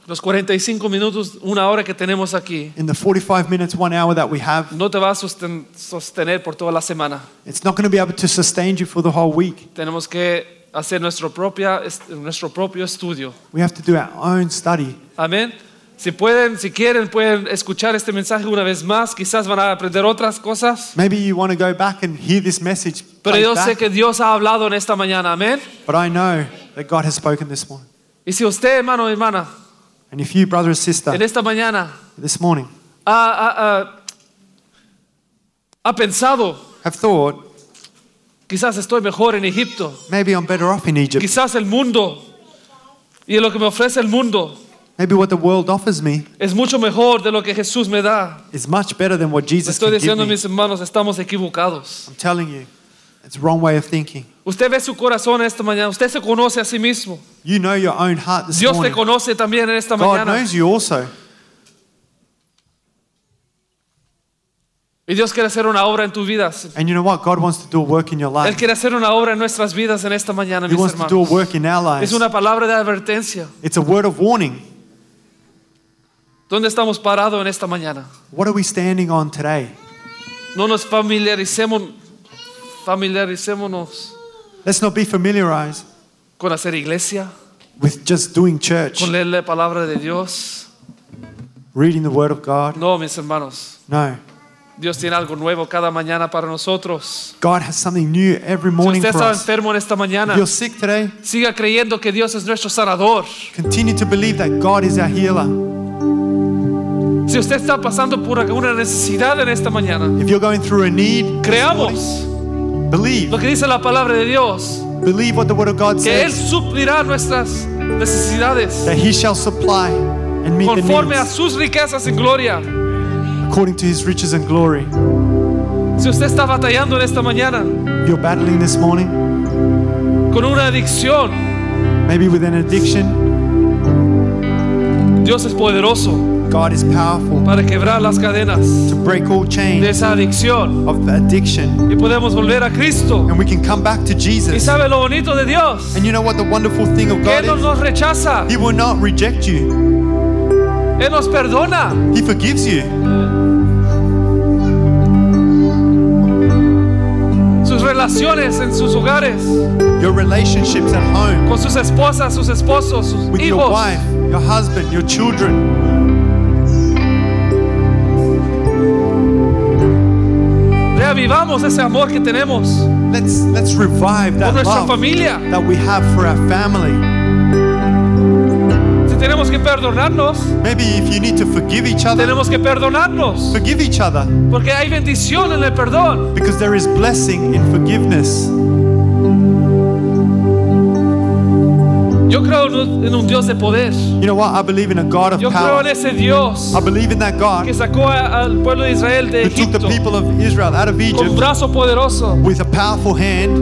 los 45 minutos, una hora que tenemos aquí,
in the 45 minutes, one hour that we have,
no te va a sosten- sostener por toda la semana.
it's not going to be able to sustain you for the whole week.
Tenemos que hacer nuestro, propia, est- nuestro propio estudio.
We have to do our own study.
Amén. Si pueden, si quieren, pueden escuchar este mensaje una vez más. Quizás van a aprender otras cosas.
Maybe you want to go back and hear this message,
Pero yo sé que Dios ha hablado en esta mañana. Amén.
but I know that God has spoken this morning.
Y si usted, hermano o hermana,
And if you, brother or sister,
en esta mañana
this morning
ha, ha- ha- ha pensado,
have thought,
quizás estoy mejor en Egipto,
maybe I'm better off in Egypt,
quizás el mundo y lo que me ofrece el mundo
maybe what the world offers me
es mucho mejor de lo que Jesús me da.
is much better than what
Le
Jesus
estoy
can give
diciendo,
me.
mis hermanos, estamos equivocados.
I'm telling you, it's the wrong way of thinking.
Usted ve su corazón esta mañana, usted se conoce a sí mismo.
You know your own heart this
Dios te
morning.
conoce también en esta
God
mañana.
knows you also.
Y Dios quiere hacer una obra en tu vida.
And you know what? God wants to do a work in your
Él
life.
quiere hacer una obra en nuestras vidas en esta mañana,
He
mis
wants to do a
hermanos.
work in our
Es
lives.
una palabra de advertencia.
It's a word of warning.
¿Dónde estamos parados en esta mañana?
What are we standing on today?
No nos familiaricemos, familiaricémonos
Let's not be familiarized
con hacer iglesia,
with just doing church,
con leer la palabra de Dios.
reading the word of God.
No, mis hermanos.
No.
Dios tiene algo nuevo cada mañana para nosotros.
God has something new every
Si
morning
usted
for
está
us.
enfermo en esta mañana,
If you're sick today,
siga creyendo que Dios es nuestro sanador.
continue to believe that God is our healer.
Si usted está pasando por alguna necesidad en esta mañana,
If you're going through a need,
creamos
morning, believe.
lo que dice la palabra de Dios,
Believe what the Word of God
que Él
says.
suplirá nuestras necesidades
That He shall supply and meet the
conforme a sus riquezas en gloria.
according to His riches and glory.
Si usted está batallando en esta mañana
you're battling this morning,
con una adicción,
maybe with an addiction,
Dios es poderoso
God is powerful
para quebrar las cadenas
to break all
de
chains
esa adicción
of the addiction.
y podemos volver a Cristo.
And we can come back to
Y
Jesus.
sabe lo bonito de Dios,
And you know what the wonderful thing of God
Él no
is?
nos rechaza,
He will not reject you.
Él nos perdona.
He forgives you.
Sus relaciones en sus hogares,
Your relationships at home
con sus esposas, sus esposos, sus
with your wife, your husband, your children.
Reavivamos ese amor que tenemos
Let's let's revive
por
that
nuestra
love
familia.
that we have for our family.
Si tenemos que perdonarnos,
Maybe if you need to forgive each other,
tenemos que perdonarnos.
forgive each other
Porque hay bendición en el perdón.
because there is blessing in forgiveness.
Yo creo en un- un Dios de poder.
You know what? I believe in a God of
Yo creo en
power.
ese Dios
I believe in that God
que sacó al pueblo de Israel de
who took the
Egipto
people of Israel out of
con
Egypt
brazo poderoso.
with a powerful hand.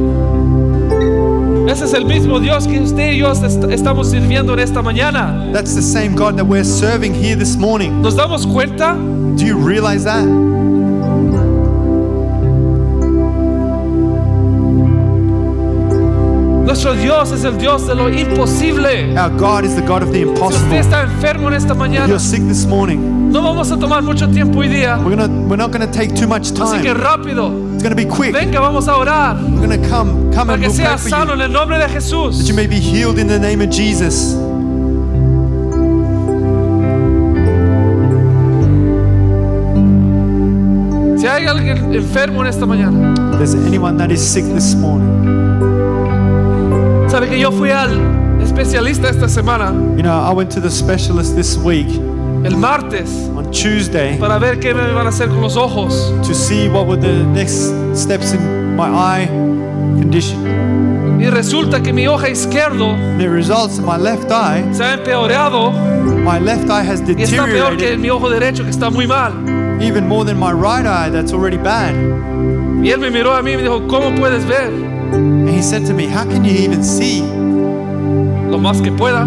Ese es el mismo Dios que usted y yo est- estamos sirviendo en esta mañana.
That's the same God that we're serving here this morning.
¿Nos damos cuenta?
Do you realize that?
Nuestro Dios es el Dios de lo imposible.
Our God is the God of the
Si usted
impossible.
está enfermo en esta mañana,
you're sick this morning,
no vamos a tomar mucho tiempo hoy día.
we're gonna we're not gonna take too much
Así que
time.
rápido,
It's gonna be quick.
venga, vamos a orar
We're gonna come come
para
and
que
we'll
sea sano en el nombre de
that
Jesús.
you may be healed in the name of Jesus.
Si hay alguien enfermo en esta mañana,
there's anyone that is sick this morning,
sabe que yo fui al especialista esta semana,
you know, I went to the specialist this week
el martes,
on Tuesday
para ver qué me van a hacer con los ojos.
to see what were the next steps in my eye condition.
Y resulta que mi ojo izquierdo
The results, my left eye,
se ha empeorado
my left eye has
y está peor que
deteriorated
mi ojo derecho que está muy mal.
even more than my right eye that's already bad.
Y él me miró a mí y me dijo, ¿cómo puedes ver?
He said to me, How can you even see?
Lo más que pueda.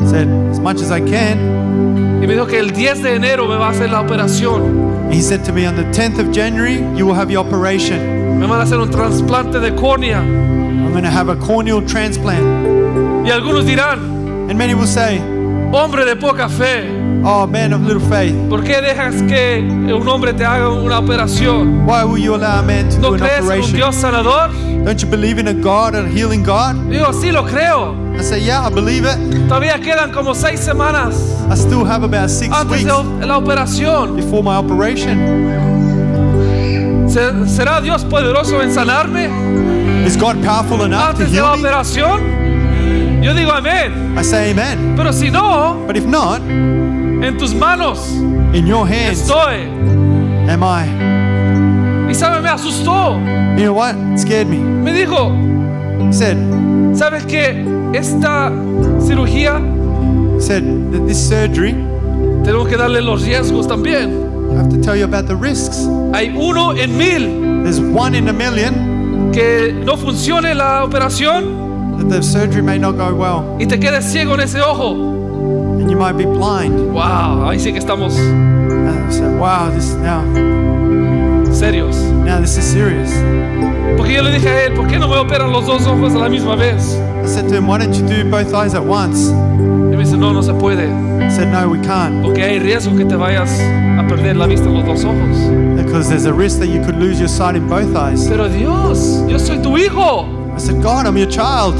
I said, As much as I can.
Y me dijo que el 10 de enero me va a hacer la operación.
He said to me, On the 10th of January, you will have your operation.
Me van a hacer un trasplante de córnea.
I'm going to have a corneal transplant.
Y algunos dirán,
And many will say,
hombre de poca fe,
Oh, man of little faith,
¿por qué dejas que un hombre te haga una operación?
why will you allow a man to do
¿No
an
crees en un
operation?
Dios sanador?
Don't you believe in a God, a healing God?
Digo, sí lo creo.
I say, Yeah, I believe it.
Todavía quedan como seis semanas
I still have about six
antes
weeks
de la operación.
before my operation.
¿Se- ¿Será Dios poderoso en sanarme
Is God powerful enough to
antes de la
heal me?
operación? Yo digo amén.
I say amen.
Pero si no,
But if not,
en tus manos
in your hands
estoy.
am I.
Y sabe, me asustó.
You know what? It scared me.
Me dijo,
He said,
¿sabes que esta cirugía
he said that this surgery,
tenemos que darle los riesgos también?
I have to tell you about the risks.
Hay uno en mil
There's one in a million
que no funcione la operación
that the surgery may not go well
y te quedes ciego en ese ojo.
You might be blind.
Wow, ahí sí que estamos
I said, wow, this now,
serios.
now this is serious.
Porque yo le dije a él, ¿por qué no me operan los dos ojos a la misma vez?
I said to him, why don't you do both eyes at once?
Y me dice, no, no se puede.
He said, no, we can't
Porque hay riesgo que te vayas a perder la vista en los dos ojos.
because there's a risk that you could lose your sight in both eyes.
Pero Dios, yo soy tu hijo.
I said, God, I'm your child.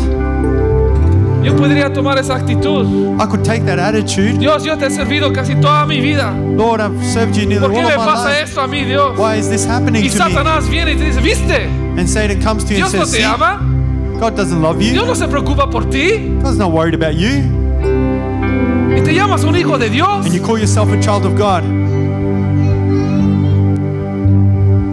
Yo podría tomar esa actitud.
I could take that attitude.
Dios, yo te he servido casi toda mi vida.
Lord, I've served you nearly
¿Por qué
all
me
of my
pasa
life.
esto a mí, Dios?
Why is this happening
Y
to me?
Satanás viene y te dice, ¿viste?
And Satan comes to you and
Dios no
says,
te
"See,
ama.
God doesn't love you.
Dios no se preocupa por ti.
God's not worried about you.
Y te llamas un hijo de Dios.
And you call yourself a child of God.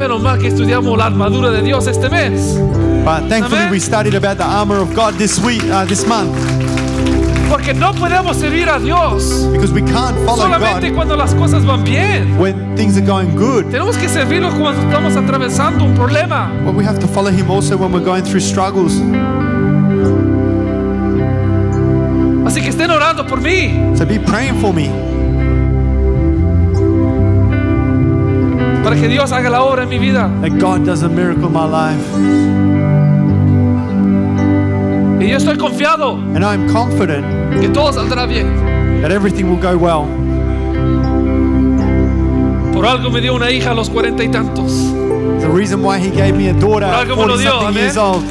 Menos mal que estudiamos la armadura de Dios este mes.
But thankfully,
Amen.
we studied about the armor of God this week, uh, this month,
Porque no podemos servir a Dios
because we can't follow
solamente
God
cuando las cosas van bien.
when things are going good.
Tenemos que servirlo cuando estamos atravesando un problema.
But we have to follow Him also when we're going through struggles.
Así que estén orando por mí
So be praying for me
para que Dios haga la obra en mi vida.
that God does a miracle in my life.
Y yo estoy confiado
And I'm confident
que todo saldrá bien.
that everything will go well.
Por algo me dio una hija a los cuarenta y tantos.
The reason why He gave me a daughter
Por
at
algo me lo
40
dio,
something years old,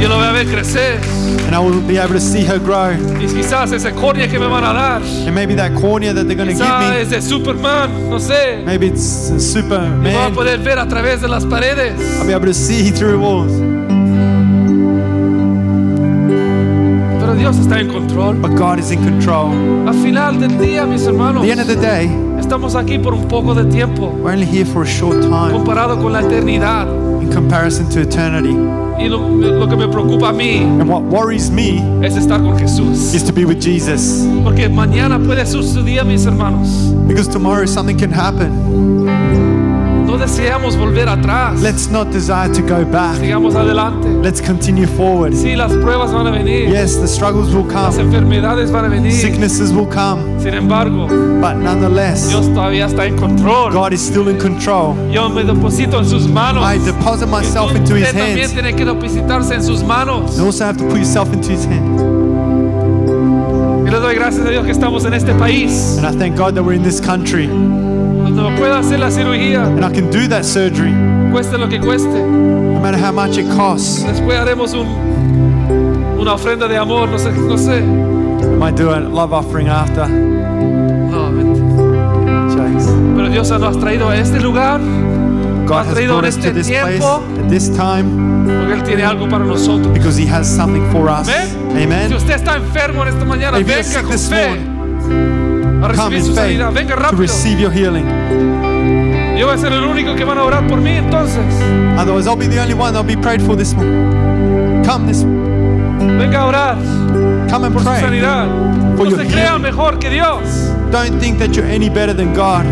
Yo lo voy a ver crecer.
and I will be able to see her grow.
Y quizás esa córnea que me van a dar.
And maybe that cornea that they're going to give me,
es de Superman, no sé.
maybe it's a
Y voy a
Superman.
poder ver a través de las paredes.
I'll be able to see through walls.
Pero Dios está en control.
But God is in control.
Al final del día, mis hermanos,
At the end of the day,
estamos aquí por un poco de tiempo
we're only here for a short time
comparado con la eternidad.
in comparison to eternity.
Y lo, lo que me preocupa a mí
And what worries me
es estar con Jesús.
is to be with Jesus.
Porque mañana puede suceder, mis hermanos.
Because tomorrow something can happen.
No deseamos volver atrás.
Let's not desire to go back.
Sigamos adelante.
Let's continue forward.
Sí, las pruebas van a venir.
Yes, the struggles will
Las
come,
enfermedades van a venir.
sicknesses will come,
Sin embargo,
but nonetheless,
Dios todavía está en control.
God is still in control.
Yo me deposito en sus manos.
I deposit myself into His
usted también
hands.
tiene que depositarse en sus manos.
You also have to put yourself into His hand.
Y le doy gracias a Dios que estamos en este país.
And I thank God that we're in this country
Me pueda hacer la cirugía,
and I can do that surgery
cueste lo que cueste.
no matter how much it costs.
Después haremos un, una ofrenda de amor, no sé, no sé.
I might do a love offering after.
No.
Jokes.
Pero Dios nos ha traído a este lugar
God
has
has
traído
brought
en
us to
este
this place at this time
porque Él tiene algo para nosotros.
because He has something for us.
Amén. Si
Amen.
usted está enfermo en esta mañana,
If you're
venga con a
Come
recibir
in
su
faith
sanidad. Venga
to
rápido.
receive your healing.
Yo voy a ser el único que van a orar por mí entonces.
Otherwise, I'll be the only one that'll be prayed for this morning. Come this,
Venga a orar
come and
por su
pray.
sanidad.
For
No
your
se
healing.
mejor que Dios.
Don't think that you're any better than God.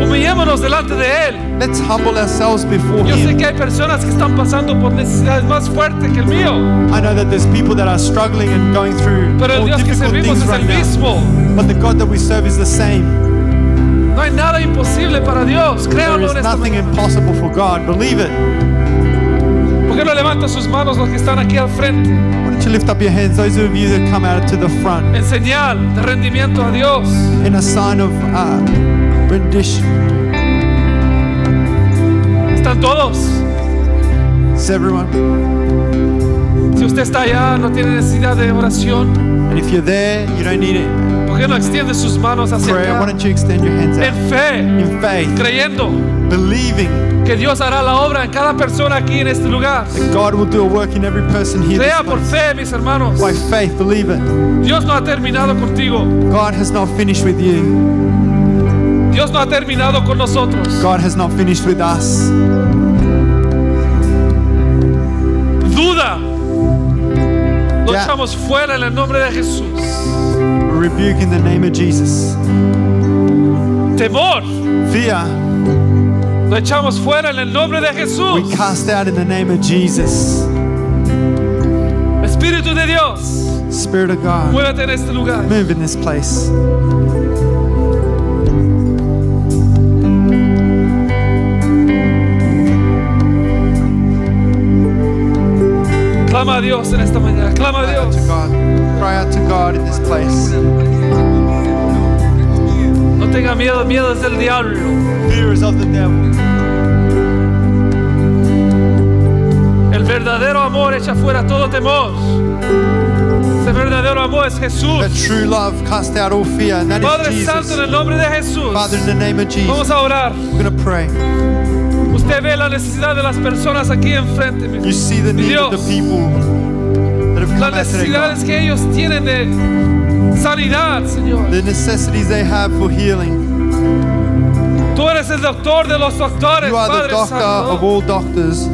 Humillémonos delante de Él.
Let's humble ourselves before
Yo sé
Him.
que hay personas que están pasando por necesidades más fuertes que el mío.
I know that there's people that are struggling and going through
Pero el
more
Dios que
difficult
servimos
things
es
right
el
now.
mismo.
But the God that we serve is the same.
No hay nada imposible para Dios.
There
Créanlo
is
en esta
nothing
mañana.
impossible for God. Believe it.
¿Por qué no levantan sus manos los que están aquí al frente?
Why don't you lift up your hands, those of you that come out to the front,
En señal de rendimiento a Dios.
in a sign of uh, rendition.
Están todos. Si usted está allá, no tiene necesidad de oración.
And if you're there, you don't need it.
¿Por qué no extiende sus manos hacia
Prayer. Why
acá?
don't you extend your hands out
En fe,
in faith,
creyendo
believing
que Dios hará la obra en cada persona aquí en este lugar.
that God will do a work in every person here.
Crea por fe, mis hermanos.
By faith, believe it.
Dios no ha terminado contigo.
God has not finished with you.
Dios no ha terminado con nosotros.
God has not finished with us.
Duda. Lo
Ya.
echamos fuera en el nombre de Jesús.
We rebuke in the name of Jesus.
Temor.
Fear,
Lo echamos fuera en el nombre de
we
Jesús.
cast out in the name of Jesus.
Espíritu de Dios.
Spirit of God,
Muévete en este lugar.
move in this place.
Clama a Dios en esta mañana. Clama a
Cry out
Dios.
to God. Cry out to God in this place.
No tenga miedo. Miedo es del diablo.
Fear is of the devil.
El verdadero amor echa fuera todo temor. Ese verdadero amor es Jesús.
That true love cast out all fear, and that is
Padre Santo, en el nombre de Jesús.
Father, in the name of
Vamos a orar. Usted ve la necesidad de las personas aquí enfrente. mi-
You see the need of
Dios.
the people that have come
Las necesidades que ellos tienen de sanidad, Señor.
The necessities they have for healing.
Tú eres el doctor de los doctores,
You are the
Padre
of
Santo.
all doctors.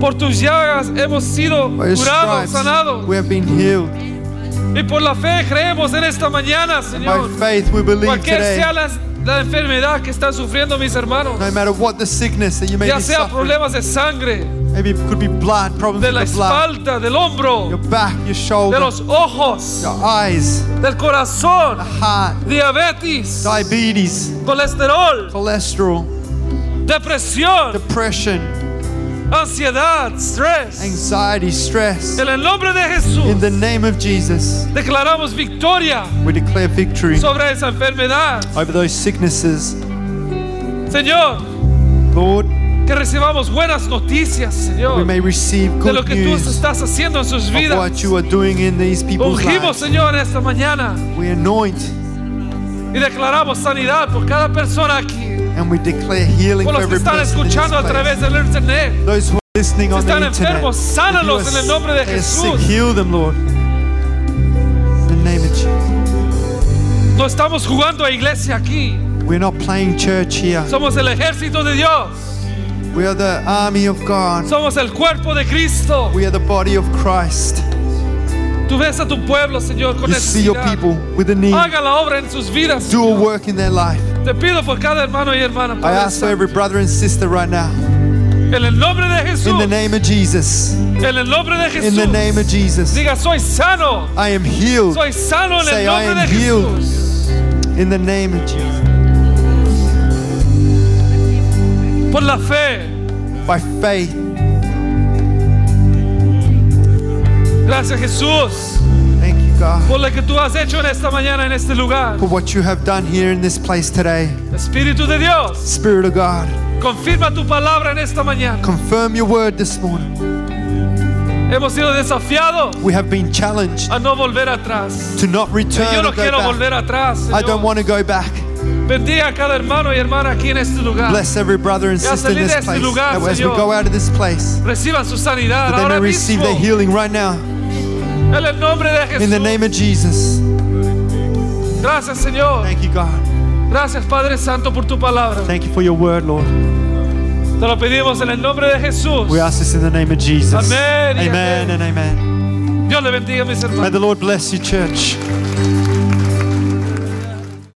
Por tus llagas hemos sido
By
curados, sanados.
we have been healed.
Y por la fe creemos en esta mañana,
By
Señor.
faith, we believe
Cualquier
today.
sea la, la enfermedad que están sufriendo mis hermanos,
No matter what the sickness that you may
ya
be
sea
suffering,
problemas de sangre,
maybe it could be blood, problems
de
with
la
the blood,
espalda, del hombro,
your back, your
de
shoulder,
los ojos,
your eyes,
del corazón,
heart,
diabetes,
diabetes,
colesterol,
cholesterol,
depresión,
depression,
ansiedad, stress.
anxiety, stress.
En el nombre de
In
Jesús
the name of Jesus,
declaramos victoria
we declare victory
sobre esa enfermedad.
over those sicknesses.
Señor,
Lord,
que recibamos buenas noticias,
we
Señor,
may receive
de lo
good
que tú estás haciendo en sus vidas.
what you are doing in these people's
Ungimos,
lives.
Señor, esta mañana
We anoint
y declaramos sanidad por cada persona aquí,
and we declare healing
por
for
los que
every
están escuchando a través del internet.
Those who are listening on the
están
internet,
enfermos, sánalos
are
en el nombre de
sick,
Jesús.
heal them, Lord. In the name of Jesus.
No estamos jugando a iglesia aquí,
We're not playing church here.
somos el ejército de Dios,
We are the army of God.
somos el cuerpo de Cristo.
We are the body of Christ.
Tú ves a tu pueblo, Señor, con
You see your
necesidad.
people with a need.
Haga la obra en sus vidas.
Do a work in their life.
Te pido por cada hermano y hermana.
I ask for every brother and sister right now.
En el nombre de Jesús.
In the name of Jesus.
En el nombre de Jesús.
In the name of Jesus.
Diga, soy sano.
I am healed.
Soy sano en
Say,
el
I
nombre
am
de
healed.
Jesús.
In the name of Jesus.
Por la fe.
By faith.
Gracias Jesús. Por lo que tú has hecho en esta mañana, en este lugar.
for what you have done here in this place today.
Espíritu de Dios.
Spirit of God,
Confirma tu palabra en esta mañana.
confirm your word this morning.
Hemos sido desafiados
We have been challenged
a no volver atrás.
to not return
yo no quiero
back.
volver atrás.
I don't want to go back.
Bendiga a cada hermano y hermana aquí en este lugar.
Bless every brother and sister in this place.
lugar,
That as we go out of this place,
Reciban su sanidad
that they may receive their healing right now.
En el nombre de Jesús.
In the name of Jesus.
Gracias, Señor.
Thank you, God.
Gracias, Padre Santo, por tu palabra.
Thank you for your word, Lord.
Te lo pedimos en el nombre de Jesús.
We ask this in the name of Jesus.
Amén
Amen
amén.
and amen.
Dios le bendiga, mis
May the Lord bless you, church.